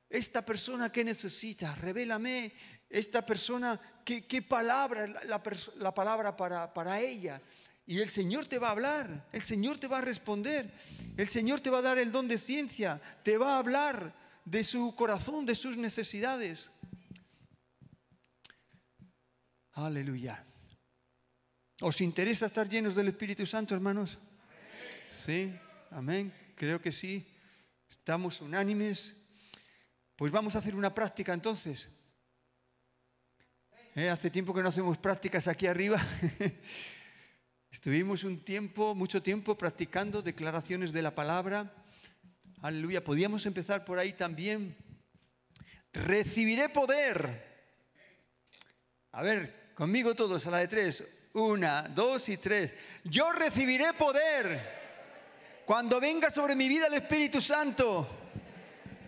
esta persona que necesita, revélame esta persona, qué, palabra, la, la palabra para, para ella. Y el Señor te va a hablar, el Señor te va a responder, el Señor te va a dar el don de ciencia, te va a hablar de su corazón, de sus necesidades. Aleluya. ¿Os interesa estar llenos del Espíritu Santo, hermanos? Sí, amén. Creo que sí. Estamos unánimes. Pues vamos a hacer una práctica entonces. Eh, hace tiempo que no hacemos prácticas aquí arriba. Estuvimos un tiempo, mucho tiempo practicando declaraciones de la palabra. Aleluya. Podíamos empezar por ahí también. Recibiré poder. A ver, conmigo todos a la de tres. Una, dos y tres. Yo recibiré poder cuando venga sobre mi vida el Espíritu Santo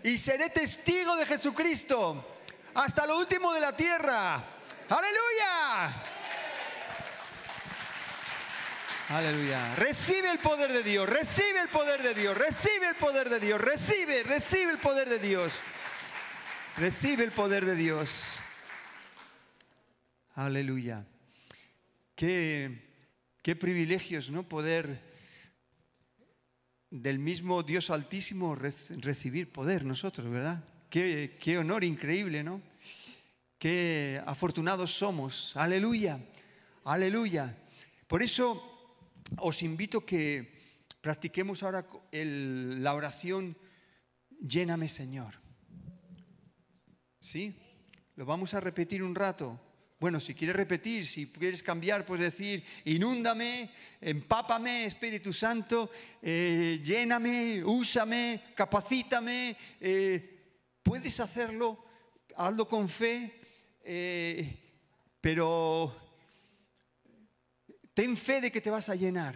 y seré testigo de Jesucristo hasta lo último de la tierra. Aleluya. Aleluya. Recibe el poder de Dios, recibe el poder de Dios, recibe el poder de Dios, recibe, recibe el poder de Dios. Recibe el poder de Dios. Aleluya. Qué, qué privilegios, ¿no? Poder del mismo Dios Altísimo recibir poder nosotros, ¿verdad? Qué, qué honor increíble, ¿no? Qué afortunados somos. Aleluya. Aleluya. Por eso os invito que practiquemos ahora la oración, lléname Señor. ¿Sí? Lo vamos a repetir un rato. Bueno, si quieres repetir, si quieres cambiar, puedes decir, inúndame, empápame, Espíritu Santo, eh, lléname, úsame, capacítame. Eh, puedes hacerlo, hazlo con fe, eh, pero Ten fe de que te vas a llenar.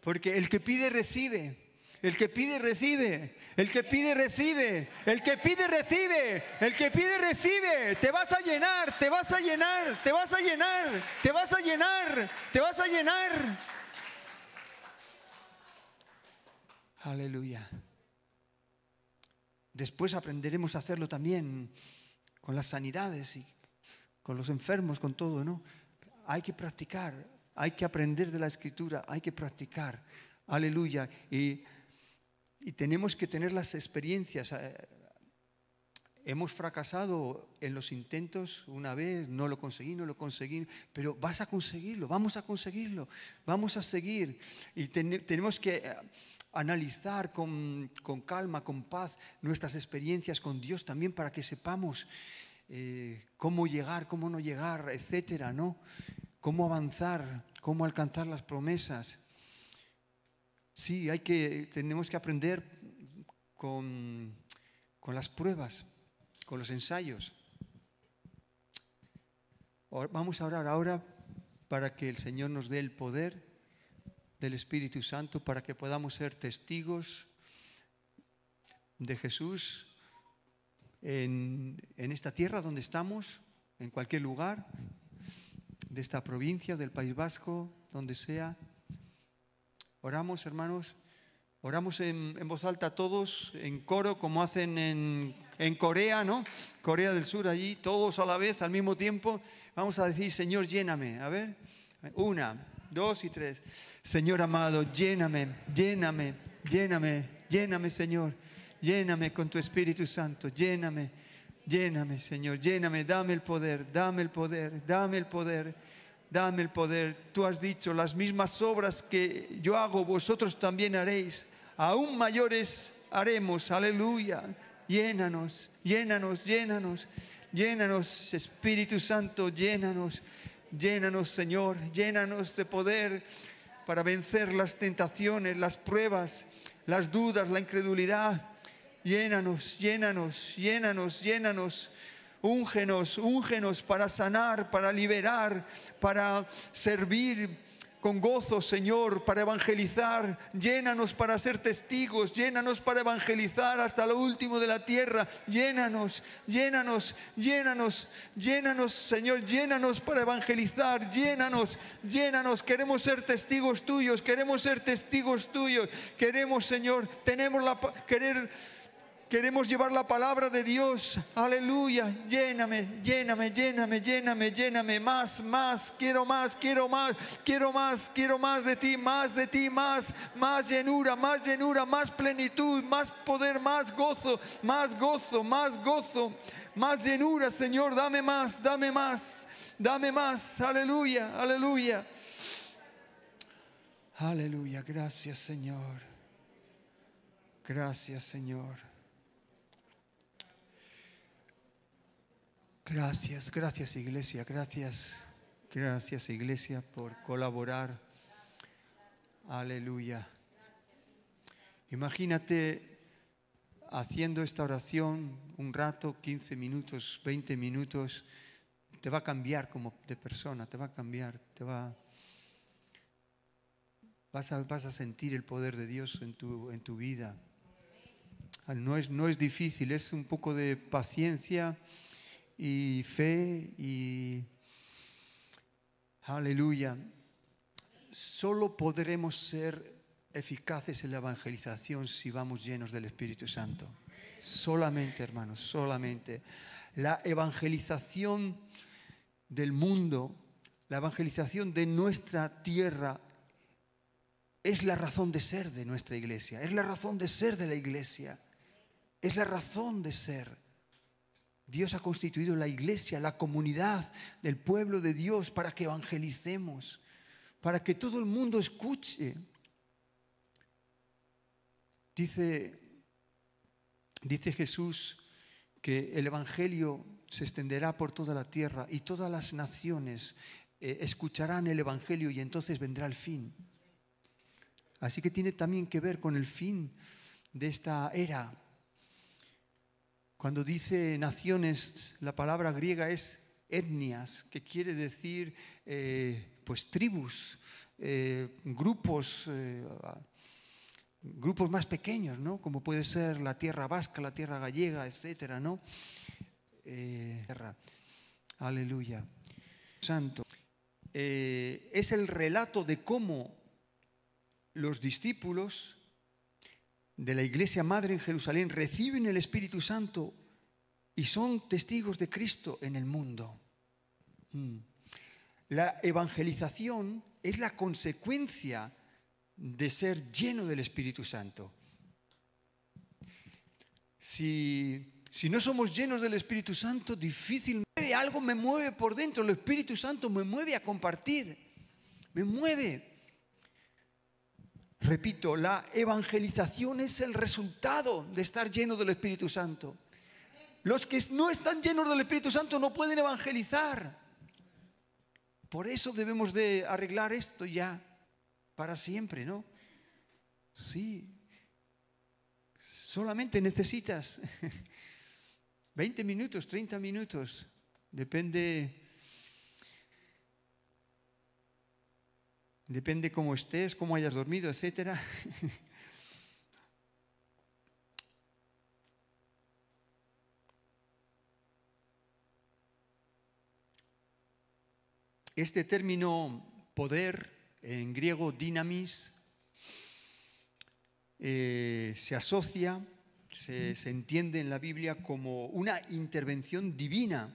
Porque el que pide recibe. El que pide recibe. El que pide recibe. El que pide recibe. El que pide recibe. Te vas a llenar. Te vas a llenar. Te vas a llenar. Te vas a llenar. Te vas a llenar. Aleluya. Después aprenderemos a hacerlo también con las sanidades y con los enfermos, con todo, ¿no? Hay que practicar. Hay que aprender de la escritura, hay que practicar. Aleluya. Y, tenemos que tener las experiencias. Eh, hemos fracasado en los intentos una vez, no lo conseguí, no lo conseguí, pero vas a conseguirlo, vamos a conseguirlo, vamos a seguir. Y tenemos que eh, analizar con, calma, con paz, nuestras experiencias con Dios también para que sepamos eh, cómo llegar, cómo no llegar, etcétera, ¿no? Cómo avanzar, cómo alcanzar las promesas. Sí, hay que, tenemos que aprender con, con las pruebas, con los ensayos. Vamos a orar ahora para que el Señor nos dé el poder del Espíritu Santo para que podamos ser testigos de Jesús en, en esta tierra donde estamos, en cualquier lugar, de esta provincia, del País Vasco, donde sea. Oramos, hermanos. Oramos en, voz alta todos, en coro, como hacen en, en, Corea, ¿no? Corea del Sur, allí, todos a la vez, al mismo tiempo. Vamos a decir, Señor, lléname. A ver, una, dos y tres. Señor amado, lléname, lléname, lléname, lléname, Señor. Lléname con tu Espíritu Santo, lléname. Lléname, Señor, lléname, dame el poder, dame el poder, dame el poder, dame el poder. Tú has dicho, las mismas obras que yo hago, vosotros también haréis. Aún mayores haremos, aleluya. Llénanos, llénanos, llénanos, llénanos, Espíritu Santo, llénanos, llénanos, Señor, llénanos de poder para vencer las tentaciones, las pruebas, las dudas, la incredulidad. Llénanos, llénanos, llénanos, llénanos. Úngenos, úngenos para sanar, para liberar, para servir con gozo, Señor, para evangelizar. Llénanos para ser testigos, llénanos para evangelizar hasta lo último de la tierra. Llénanos, llénanos, llénanos, llénanos, Señor, llénanos para evangelizar. Llénanos, llénanos. Queremos ser testigos tuyos, queremos ser testigos tuyos. Queremos, Señor, tenemos la querer Queremos llevar la palabra de Dios. Aleluya. Lléname, lléname, lléname, lléname, lléname. Más, más. Quiero más, quiero más, quiero más, quiero más de ti, más de ti, más, más llenura, más llenura, más plenitud, más poder, más gozo, más gozo, más gozo, más llenura, Señor. Dame más, dame más, dame más. Aleluya, aleluya. Aleluya. Gracias, Señor. Gracias, Señor. Gracias, gracias iglesia, gracias, gracias iglesia por colaborar. Aleluya. Imagínate haciendo esta oración un rato, 15 minutos, 20 minutos, te va a cambiar como de persona, te va a cambiar, te va... Vas a, vas a sentir el poder de Dios en tu, en tu vida. No es, no es difícil, es un poco de paciencia y fe y aleluya. Solo podremos ser eficaces en la evangelización si vamos llenos del Espíritu Santo. Solamente, hermanos, solamente. La evangelización del mundo, la evangelización de nuestra tierra es la razón de ser de nuestra iglesia, es la razón de ser de la iglesia, es la razón de ser. Dios ha constituido la iglesia, la comunidad del pueblo de Dios para que evangelicemos, para que todo el mundo escuche. Dice, dice Jesús que el Evangelio se extenderá por toda la tierra y todas las naciones eh, escucharán el Evangelio y entonces vendrá el fin. Así que tiene también que ver con el fin de esta era cuando dice naciones, la palabra griega es etnias, que quiere decir eh, pues tribus, eh, grupos, eh, grupos más pequeños, ¿no? Como puede ser la tierra vasca, la tierra gallega, etcétera, ¿no? aleluya. Santo. es el relato de cómo los discípulos de la iglesia madre en Jerusalén reciben el Espíritu Santo y son testigos de Cristo en el mundo. Mm. La evangelización es la consecuencia de ser lleno del Espíritu Santo. Si, si no somos llenos del Espíritu Santo, difícilmente algo me mueve por dentro. El Espíritu Santo me mueve a compartir, me mueve. Repito, la evangelización es el resultado de estar lleno del Espíritu Santo. Los que no están llenos del Espíritu Santo no pueden evangelizar. Por eso debemos de arreglar esto ya para siempre, ¿no? Sí. Solamente necesitas 20 minutos, 30 minutos. Depende Depende cómo estés, cómo hayas dormido, etcétera. Este término poder, en griego dinamis, eh, se asocia, se, se entiende en la Biblia como una intervención divina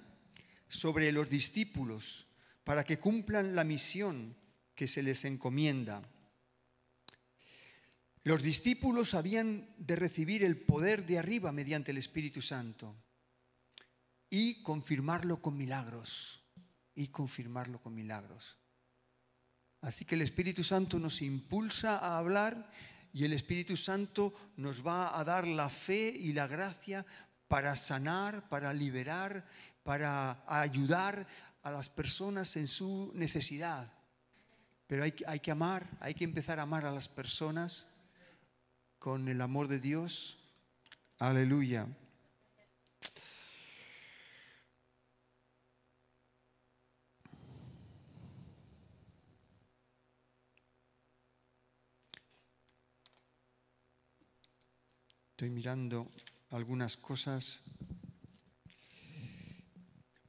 sobre los discípulos para que cumplan la misión que se les encomienda. Los discípulos habían de recibir el poder de arriba mediante el Espíritu Santo. y confirmarlo con milagros. Y confirmarlo con milagros. Así que el Espíritu Santo nos impulsa a hablar y el Espíritu Santo nos va a dar la fe y la gracia para sanar, para liberar, para ayudar a las personas en su necesidad. Pero hay, hay que amar, hay que empezar a amar a las personas con el amor de Dios. Aleluya. Estoy mirando algunas cosas.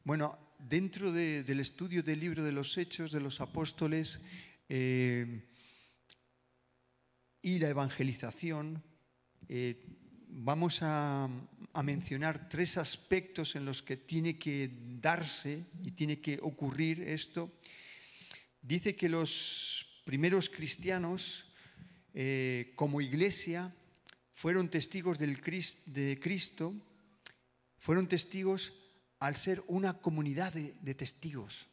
Bueno, dentro del estudio del libro de los Hechos de los Apóstoles eh, y la evangelización, eh, vamos a, mencionar tres aspectos en los que tiene que darse y tiene que ocurrir esto. Dice que los primeros cristianos, eh, como iglesia, fueron testigos de Cristo, fueron testigos al ser una comunidad de, testigos.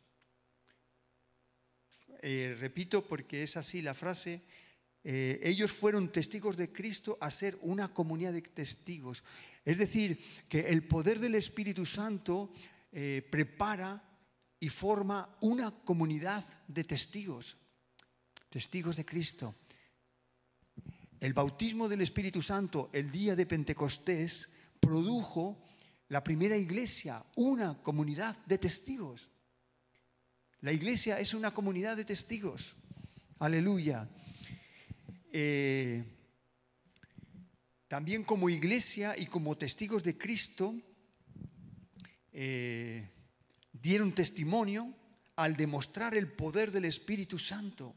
Eh, repito porque es así la frase, eh, ellos fueron testigos de Cristo a ser una comunidad de testigos. Es decir, que el poder del Espíritu Santo eh, prepara y forma una comunidad de testigos, testigos de Cristo. El bautismo del Espíritu Santo el día de Pentecostés produjo la primera iglesia, una comunidad de testigos. La iglesia es una comunidad de testigos. Aleluya. Eh, también como iglesia y como testigos de Cristo eh, dieron testimonio al demostrar el poder del Espíritu Santo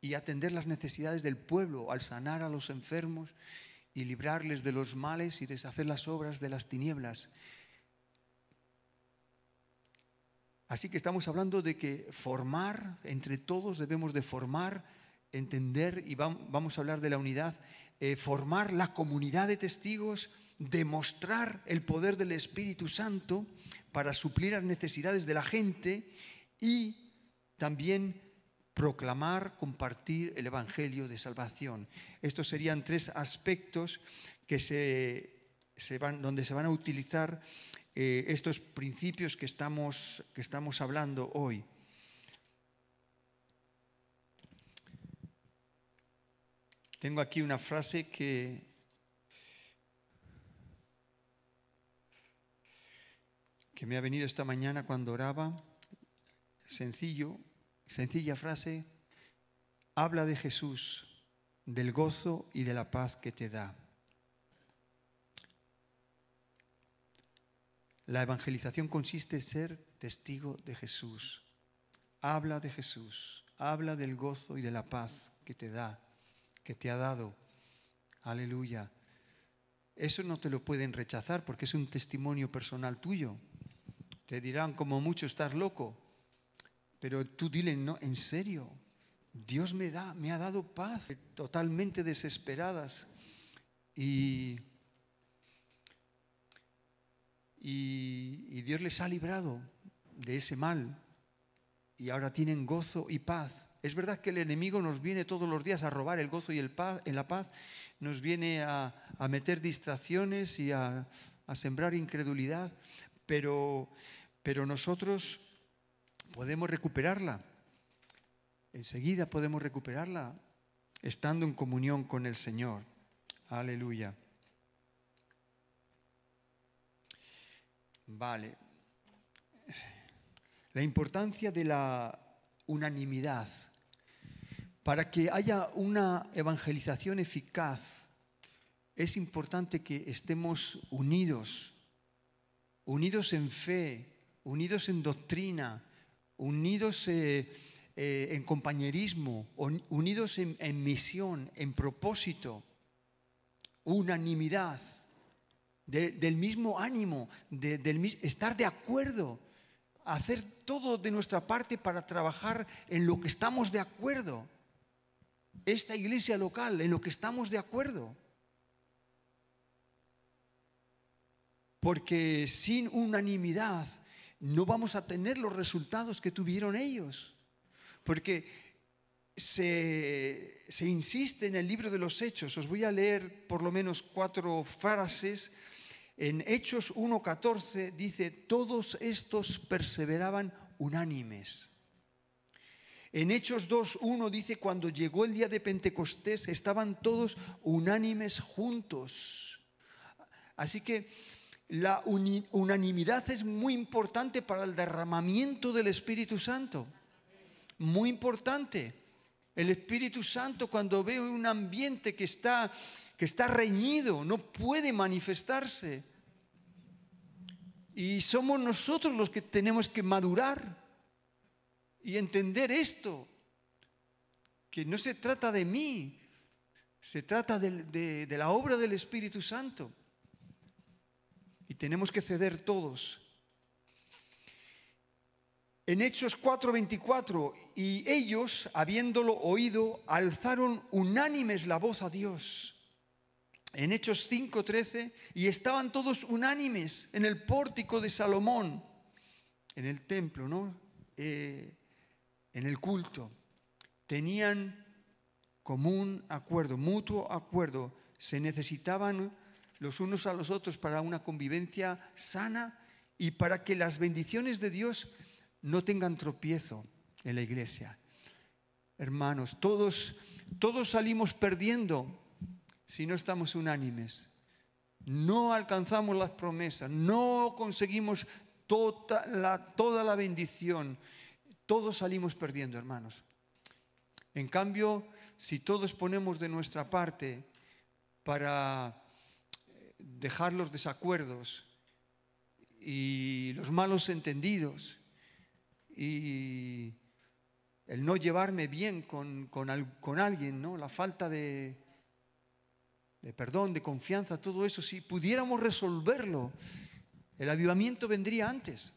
y atender las necesidades del pueblo, al sanar a los enfermos y librarles de los males y deshacer las obras de las tinieblas. Así que estamos hablando de que formar, entre todos debemos de formar, entender, y vamos a hablar de la unidad, eh, formar la comunidad de testigos, demostrar el poder del Espíritu Santo para suplir las necesidades de la gente y también proclamar, compartir el Evangelio de salvación. Estos serían tres aspectos que se, van, donde se van a utilizar eh, estos principios que estamos, que estamos hablando hoy. Tengo aquí una frase que que me ha venido esta mañana cuando oraba, sencillo, Sencilla frase, habla de Jesús, del gozo y de la paz que te da. La evangelización consiste en ser testigo de Jesús. Habla de Jesús, habla del gozo y de la paz que te da, que te ha dado. Aleluya. Eso no te lo pueden rechazar porque es un testimonio personal tuyo. Te dirán, como mucho, estás loco. Pero tú dile, no, en serio, Dios me da, me ha dado paz, totalmente desesperadas. Y, y, Dios les ha librado de ese mal. Y ahora tienen gozo y paz. Es verdad que el enemigo nos viene todos los días a robar el gozo y el paz, en la paz, nos viene a, a meter distracciones y a, a sembrar incredulidad, pero, pero nosotros podemos recuperarla. Enseguida podemos recuperarla estando en comunión con el Señor. Aleluya. Vale. La importancia de la unanimidad. Para que haya una evangelización eficaz, es importante que estemos unidos, unidos en fe, unidos en doctrina, unidos eh, eh, en compañerismo, unidos en, misión, en propósito, unanimidad, del mismo ánimo, del, estar de acuerdo, hacer todo de nuestra parte para trabajar en lo que estamos de acuerdo. Esta iglesia local, en lo que estamos de acuerdo. porque sin unanimidad no vamos a tener los resultados que tuvieron ellos. Porque se, se, insiste en el libro de los Hechos. Os voy a leer por lo menos cuatro frases. En Hechos 1.14 dice, todos estos perseveraban unánimes. En Hechos 2.1 dice, cuando llegó el día de Pentecostés, estaban todos unánimes juntos. Así que la unanimidad es muy importante para el derramamiento del Espíritu Santo. Muy importante. El Espíritu Santo cuando ve un ambiente que está, que está reñido, no puede manifestarse. Y somos nosotros los que tenemos que madurar y entender esto, que no se trata de mí, se trata de, la obra del Espíritu Santo. Y tenemos que ceder todos. En Hechos 4:24, y ellos, habiéndolo oído, alzaron unánimes la voz a Dios. En Hechos 5:13, y estaban todos unánimes en el pórtico de Salomón, en el templo, ¿no? Eh, en el culto. Tenían común acuerdo, mutuo acuerdo. Se necesitaban los unos a los otros para una convivencia sana y para que las bendiciones de Dios no tengan tropiezo en la iglesia. Hermanos, todos, todos salimos perdiendo si no estamos unánimes. No alcanzamos las promesas, no conseguimos toda la, toda la bendición. Todos salimos perdiendo, hermanos. En cambio, si todos ponemos de nuestra parte para dejar los desacuerdos y los malos entendidos y el no llevarme bien con, alguien, ¿no? la falta de, de perdón, de confianza, todo eso, si pudiéramos resolverlo, el avivamiento vendría antes.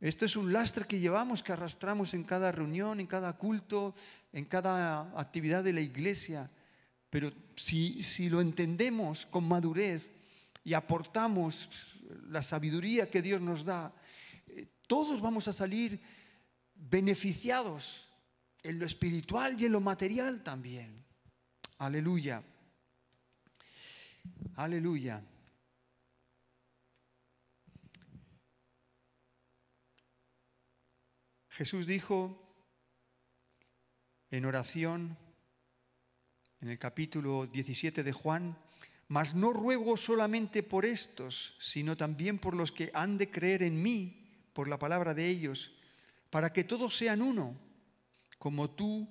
Esto es un lastre que llevamos, que arrastramos en cada reunión, en cada culto, en cada actividad de la iglesia. Pero si, si lo entendemos con madurez y aportamos la sabiduría que Dios nos da, eh, todos vamos a salir beneficiados en lo espiritual y en lo material también. Aleluya. Aleluya. Jesús dijo en oración, en el capítulo 17 de Juan, mas no ruego solamente por estos, sino también por los que han de creer en mí, por la palabra de ellos, para que todos sean uno, como tú,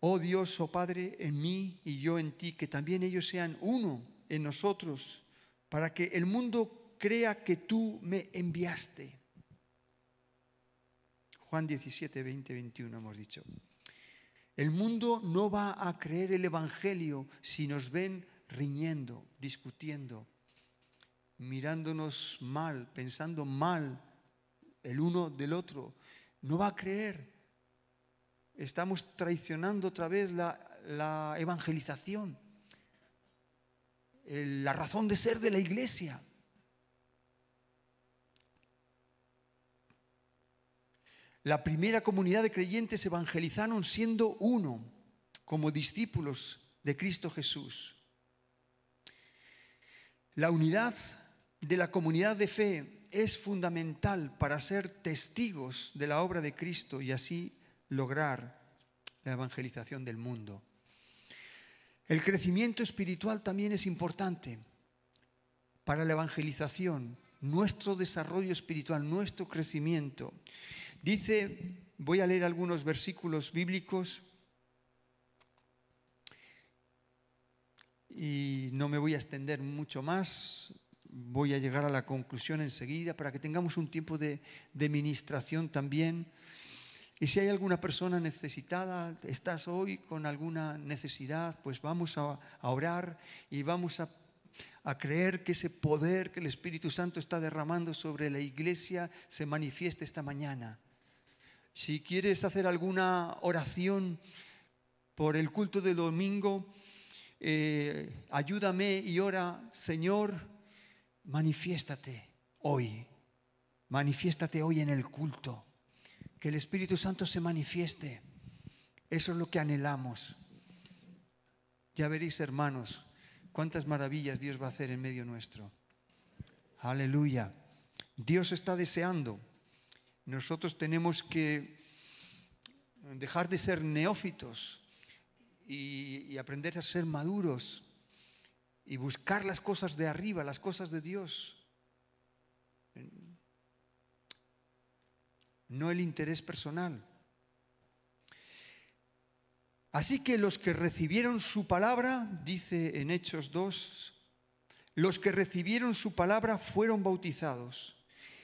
oh Dios, oh Padre, en mí y yo en ti, que también ellos sean uno en nosotros, para que el mundo crea que tú me enviaste. Juan 17, 20, 21 hemos dicho. El mundo no va a creer el Evangelio si nos ven riñendo, discutiendo, mirándonos mal, pensando mal el uno del otro. No va a creer. Estamos traicionando otra vez la, evangelización, la razón de ser de la iglesia. La primera comunidad de creyentes evangelizaron siendo uno, como discípulos de Cristo Jesús. La unidad de la comunidad de fe es fundamental para ser testigos de la obra de Cristo y así lograr la evangelización del mundo. El crecimiento espiritual también es importante para la evangelización, nuestro desarrollo espiritual, nuestro crecimiento. Dice, voy a leer algunos versículos bíblicos y no me voy a extender mucho más, voy a llegar a la conclusión enseguida para que tengamos un tiempo de, de ministración también. Y si hay alguna persona necesitada, estás hoy con alguna necesidad, pues vamos a, orar y vamos a a creer que ese poder que el Espíritu Santo está derramando sobre la iglesia se manifieste esta mañana. Si quieres hacer alguna oración por el culto del domingo, eh, ayúdame y ora, Señor, manifiéstate hoy, manifiéstate hoy en el culto, que el Espíritu Santo se manifieste. Eso es lo que anhelamos. Ya veréis, hermanos, cuántas maravillas Dios va a hacer en medio nuestro. Aleluya. Dios está deseando. Nosotros tenemos que dejar de ser neófitos y, aprender a ser maduros y buscar las cosas de arriba, las cosas de Dios. No el interés personal. Así que los que recibieron su palabra, dice en Hechos 2, los que recibieron su palabra fueron bautizados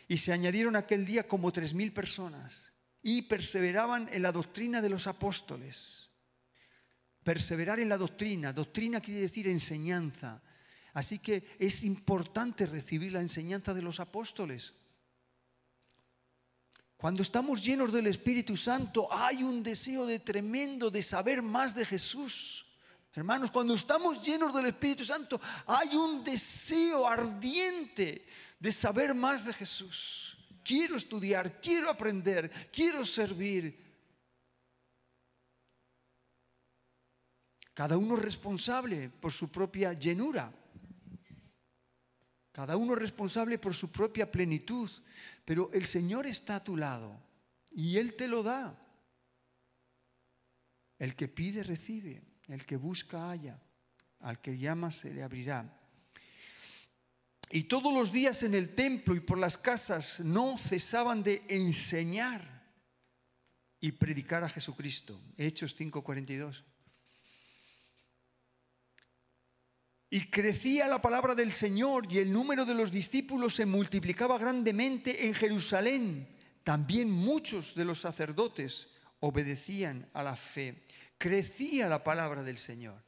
y se añadieron aquel día como tres mil personas y perseveraban en la doctrina de los apóstoles. Perseverar en la doctrina, doctrina quiere decir enseñanza. Así que es importante recibir la enseñanza de los apóstoles. Cuando estamos llenos del Espíritu Santo hay un deseo de tremendo de saber más de Jesús. Hermanos, cuando estamos llenos del Espíritu Santo hay un deseo ardiente de saber más de Jesús. Quiero estudiar, quiero aprender, quiero servir. Cada uno responsable por su propia llenura. Cada uno responsable por su propia plenitud. Pero el Señor está a tu lado y Él te lo da. El que pide recibe, el que busca halla, al que llama se le abrirá. Y todos los días en el templo y por las casas no cesaban de enseñar y predicar a Jesucristo. Hechos 5:42. Y crecía la palabra del Señor y el número de los discípulos se multiplicaba grandemente en Jerusalén. También muchos de los sacerdotes obedecían a la fe. Crecía la palabra del Señor.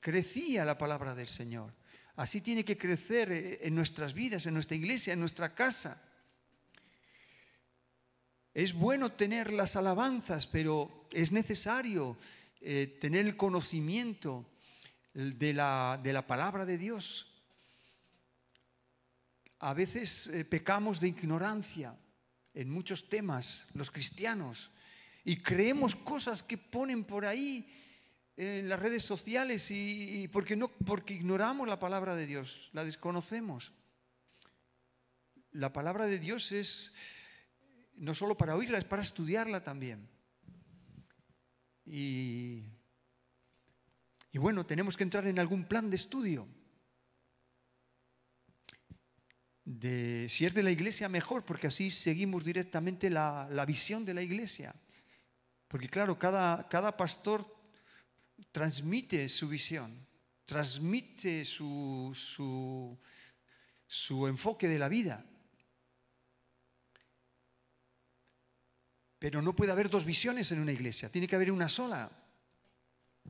Crecía la palabra del Señor. Así tiene que crecer eh, en nuestras vidas, en nuestra iglesia, en nuestra casa. Es bueno tener las alabanzas, pero es necesario eh, tener el conocimiento de la, de la palabra de Dios. A veces eh, pecamos de ignorancia en muchos temas, los cristianos, y creemos cosas que ponen por ahí en las redes sociales y, porque, no, porque ignoramos la palabra de Dios, la desconocemos. La palabra de Dios es no solo para oírla, es para estudiarla también. Y y bueno, tenemos que entrar en algún plan de estudio. De, si es de la iglesia, mejor, porque así seguimos directamente la, visión de la iglesia. Porque claro, cada, pastor transmite su visión, transmite su, su enfoque de la vida. Pero no puede haber dos visiones en una iglesia, tiene que haber una sola.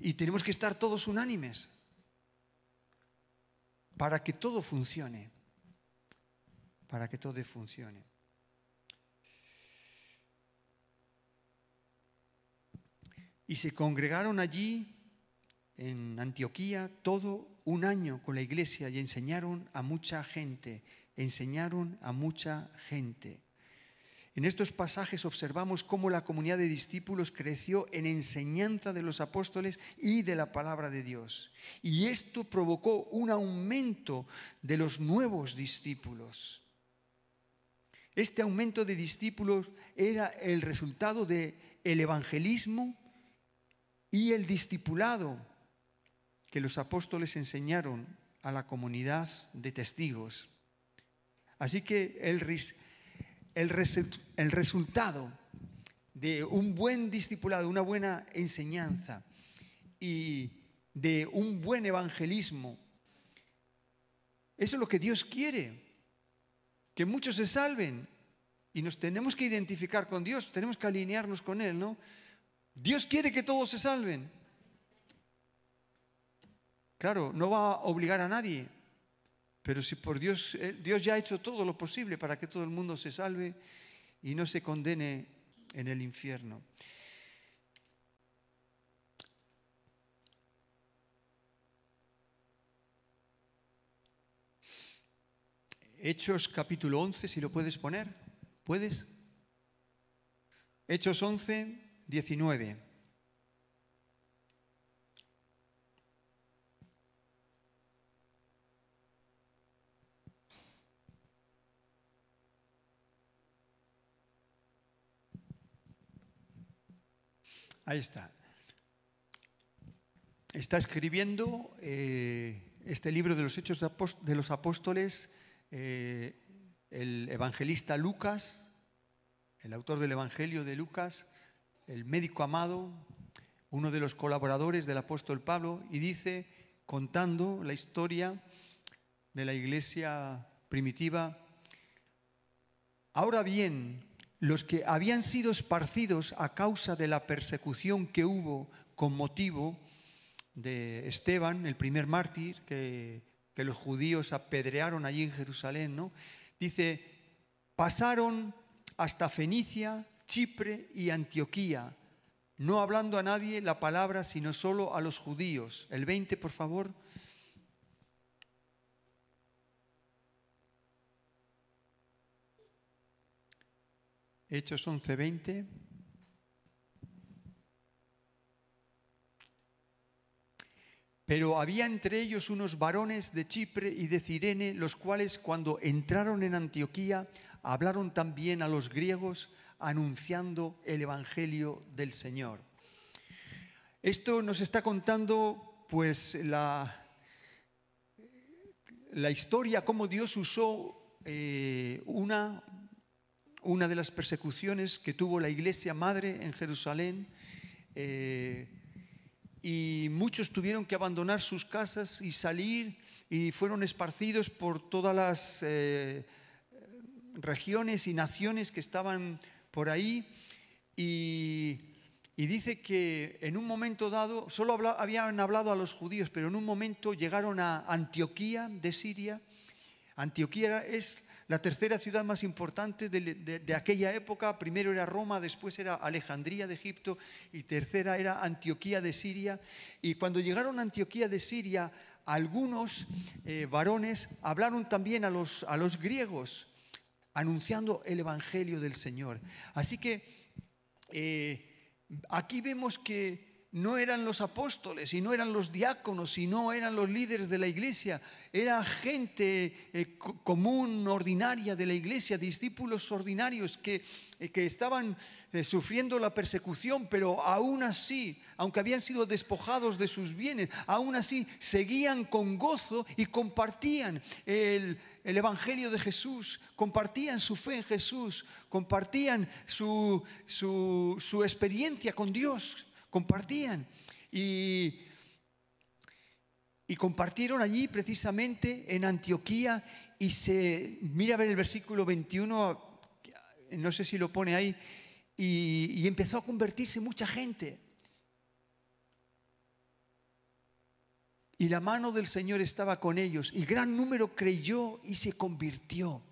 Y tenemos que estar todos unánimes para que todo funcione. Para que todo funcione. Y se congregaron allí en Antioquía todo un año con la iglesia y enseñaron a mucha gente, enseñaron a mucha gente. En estos pasajes observamos cómo la comunidad de discípulos creció en enseñanza de los apóstoles y de la palabra de Dios. Y esto provocó un aumento de los nuevos discípulos. Este aumento de discípulos era el resultado del el evangelismo y el discipulado que los apóstoles enseñaron a la comunidad de testigos. Así que el, el, resultado de un buen discipulado, una buena enseñanza y de un buen evangelismo. Eso es lo que Dios quiere, que muchos se salven y nos tenemos que identificar con Dios, tenemos que alinearnos con Él, ¿no? Dios quiere que todos se salven. Claro, no va a obligar a nadie, pero si por Dios, eh, Dios ya ha hecho todo lo posible para que todo el mundo se salve y no se condene en el infierno. Hechos capítulo 11, si lo puedes poner, ¿puedes? Hechos 11, 19. Ahí está. Está escribiendo eh, este libro de los Hechos de los Apóstoles eh, el evangelista Lucas, el autor del Evangelio de Lucas, el médico amado, uno de los colaboradores del apóstol Pablo, y dice, contando la historia de la iglesia primitiva, ahora bien, los que habían sido esparcidos a causa de la persecución que hubo con motivo de Esteban, el primer mártir que, los judíos apedrearon allí en Jerusalén, ¿no? Dice, pasaron hasta Fenicia, Chipre y Antioquía, no hablando a nadie la palabra, sino solo a los judíos. El 20, por favor. Hechos 11, 20. Pero había entre ellos unos varones de Chipre y de Cirene, los cuales cuando entraron en Antioquía hablaron también a los griegos anunciando el Evangelio del Señor. Esto nos está contando pues la, la historia, cómo Dios usó eh, una una de las persecuciones que tuvo la iglesia madre en Jerusalén. Eh, y muchos tuvieron que abandonar sus casas y salir y fueron esparcidos por todas las eh, regiones y naciones que estaban por ahí. Y, dice que en un momento dado, solo habían hablado a los judíos, pero en un momento llegaron a Antioquía de Siria. Antioquía es la tercera ciudad más importante de, aquella época, primero era Roma, después era Alejandría de Egipto y tercera era Antioquía de Siria. Y cuando llegaron a Antioquía de Siria, algunos eh, varones hablaron también a los, a los griegos, anunciando el Evangelio del Señor. Así que eh, aquí vemos que no eran los apóstoles y no eran los diáconos y no eran los líderes de la iglesia, era gente eh, común, ordinaria de la iglesia, discípulos ordinarios que, eh, que estaban eh, sufriendo la persecución, pero aún así, aunque habían sido despojados de sus bienes, aún así seguían con gozo y compartían el, el Evangelio de Jesús, compartían su fe en Jesús, compartían su, su, su experiencia con Dios compartían. Y, y compartieron allí precisamente en Antioquía y se, mira a ver el versículo 21, no sé si lo pone ahí, y, y empezó a convertirse mucha gente. Y la mano del Señor estaba con ellos y gran número creyó y se convirtió.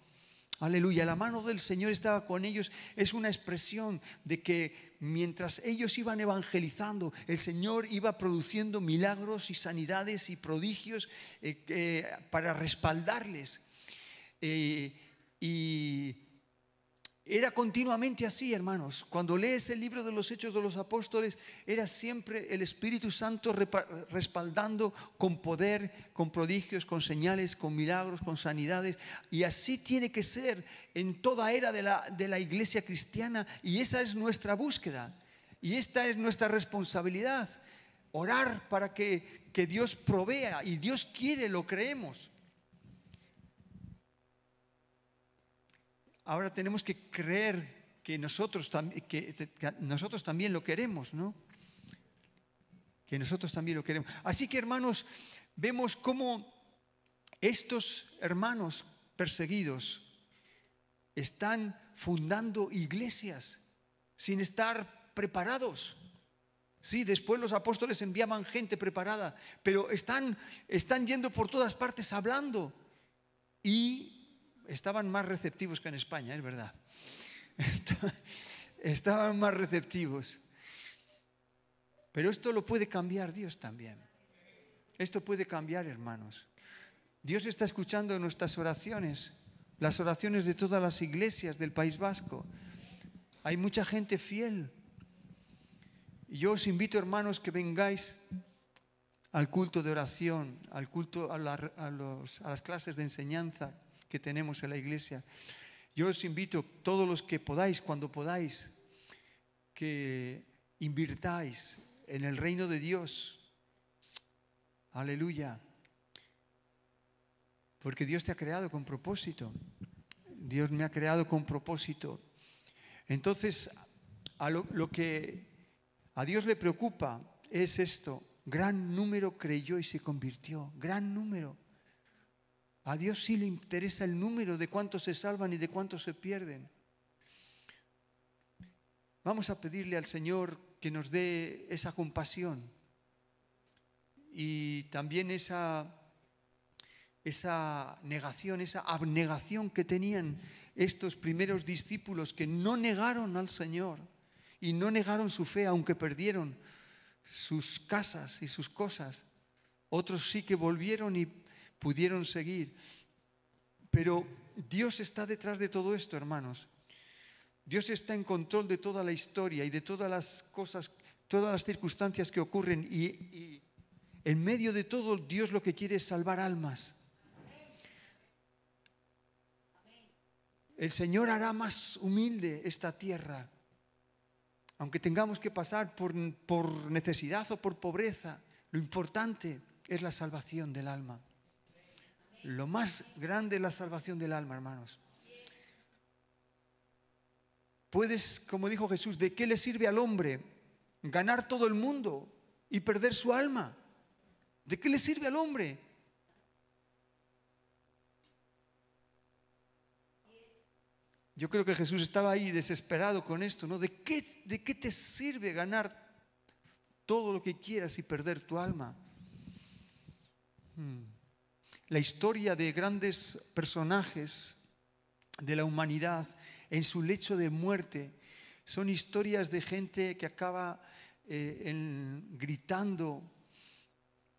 Aleluya, la mano del Señor estaba con ellos. Es una expresión de que mientras ellos iban evangelizando, el Señor iba produciendo milagros y sanidades y prodigios eh, eh, para respaldarles. Eh, y era continuamente así, hermanos. Cuando lees el libro de los Hechos de los Apóstoles, era siempre el Espíritu Santo respaldando con poder, con prodigios, con señales, con milagros, con sanidades. Y así tiene que ser en toda era de la, de la iglesia cristiana. Y esa es nuestra búsqueda. Y esta es nuestra responsabilidad. Orar para que, que Dios provea. Y Dios quiere, lo creemos. Ahora tenemos que creer que nosotros, también lo queremos, ¿no? Que nosotros también lo queremos. Así que hermanos, vemos cómo estos hermanos perseguidos están fundando iglesias sin estar preparados. Sí, después los apóstoles enviaban gente preparada, pero están, están yendo por todas partes hablando y estaban más receptivos que en España, es verdad. Estaban más receptivos. Pero esto lo puede cambiar Dios también. Esto puede cambiar, hermanos. Dios está escuchando nuestras oraciones las oraciones de todas las iglesias del País Vasco. Hay mucha gente fiel. Y yo os invito, hermanos, que vengáis al culto de oración, al culto a, las clases de enseñanza que tenemos en la iglesia. Yo os invito, todos los que podáis, cuando podáis, que invirtáis en el reino de Dios. Aleluya. Porque Dios te ha creado con propósito. Dios me ha creado con propósito. Entonces, a lo, lo que a Dios le preocupa es esto. Gran número creyó y se convirtió. Gran número. A Dios sí le interesa el número de cuántos se salvan y de cuántos se pierden. Vamos a pedirle al Señor que nos dé esa compasión y también esa esa negación, esa abnegación que tenían estos primeros discípulos que no negaron al Señor y no negaron su fe, aunque perdieron sus casas y sus cosas. Otros sí que volvieron y pudieron seguir. Pero Dios está detrás de todo esto, hermanos. Dios está en control de toda la historia y de todas las cosas, todas las circunstancias que ocurren. Y, en medio de todo, Dios lo que quiere es salvar almas. El Señor hará más humilde esta tierra, aunque tengamos que pasar por, necesidad o por pobreza. Lo importante es la salvación del alma. Lo más grande es la salvación del alma, hermanos. Puedes, como dijo Jesús, ¿de qué le sirve al hombre ganar todo el mundo y perder su alma? ¿De qué le sirve al hombre Yo creo que Jesús estaba ahí desesperado con esto, ¿no? ¿De qué, ¿De qué te sirve ganar todo lo que quieras y perder tu alma? Hmm. La historia de grandes personajes de la humanidad en su lecho de muerte. Son historias de gente que acaba eh, gritando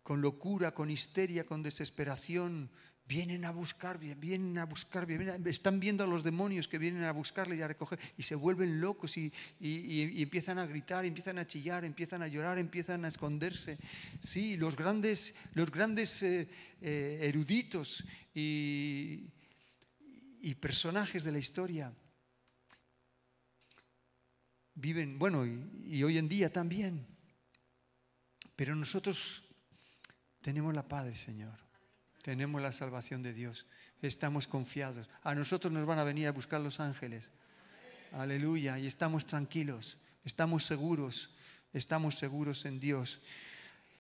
con locura, con histeria, con desesperación, Vienen a buscar, vienen a buscar, están viendo a los demonios que vienen a buscarle y a recoger y se vuelven locos y, empiezan a gritar, empiezan a chillar, empiezan a llorar, empiezan a esconderse. Sí, los grandes, los grandes eh, eh, eruditos y, personajes de la historia viven, bueno, y hoy en día también. Pero nosotros tenemos la paz Señor tenemos la salvación de Dios. Estamos confiados. A nosotros nos van a venir a buscar los ángeles. Aleluya. Y estamos tranquilos, estamos seguros, estamos seguros en Dios.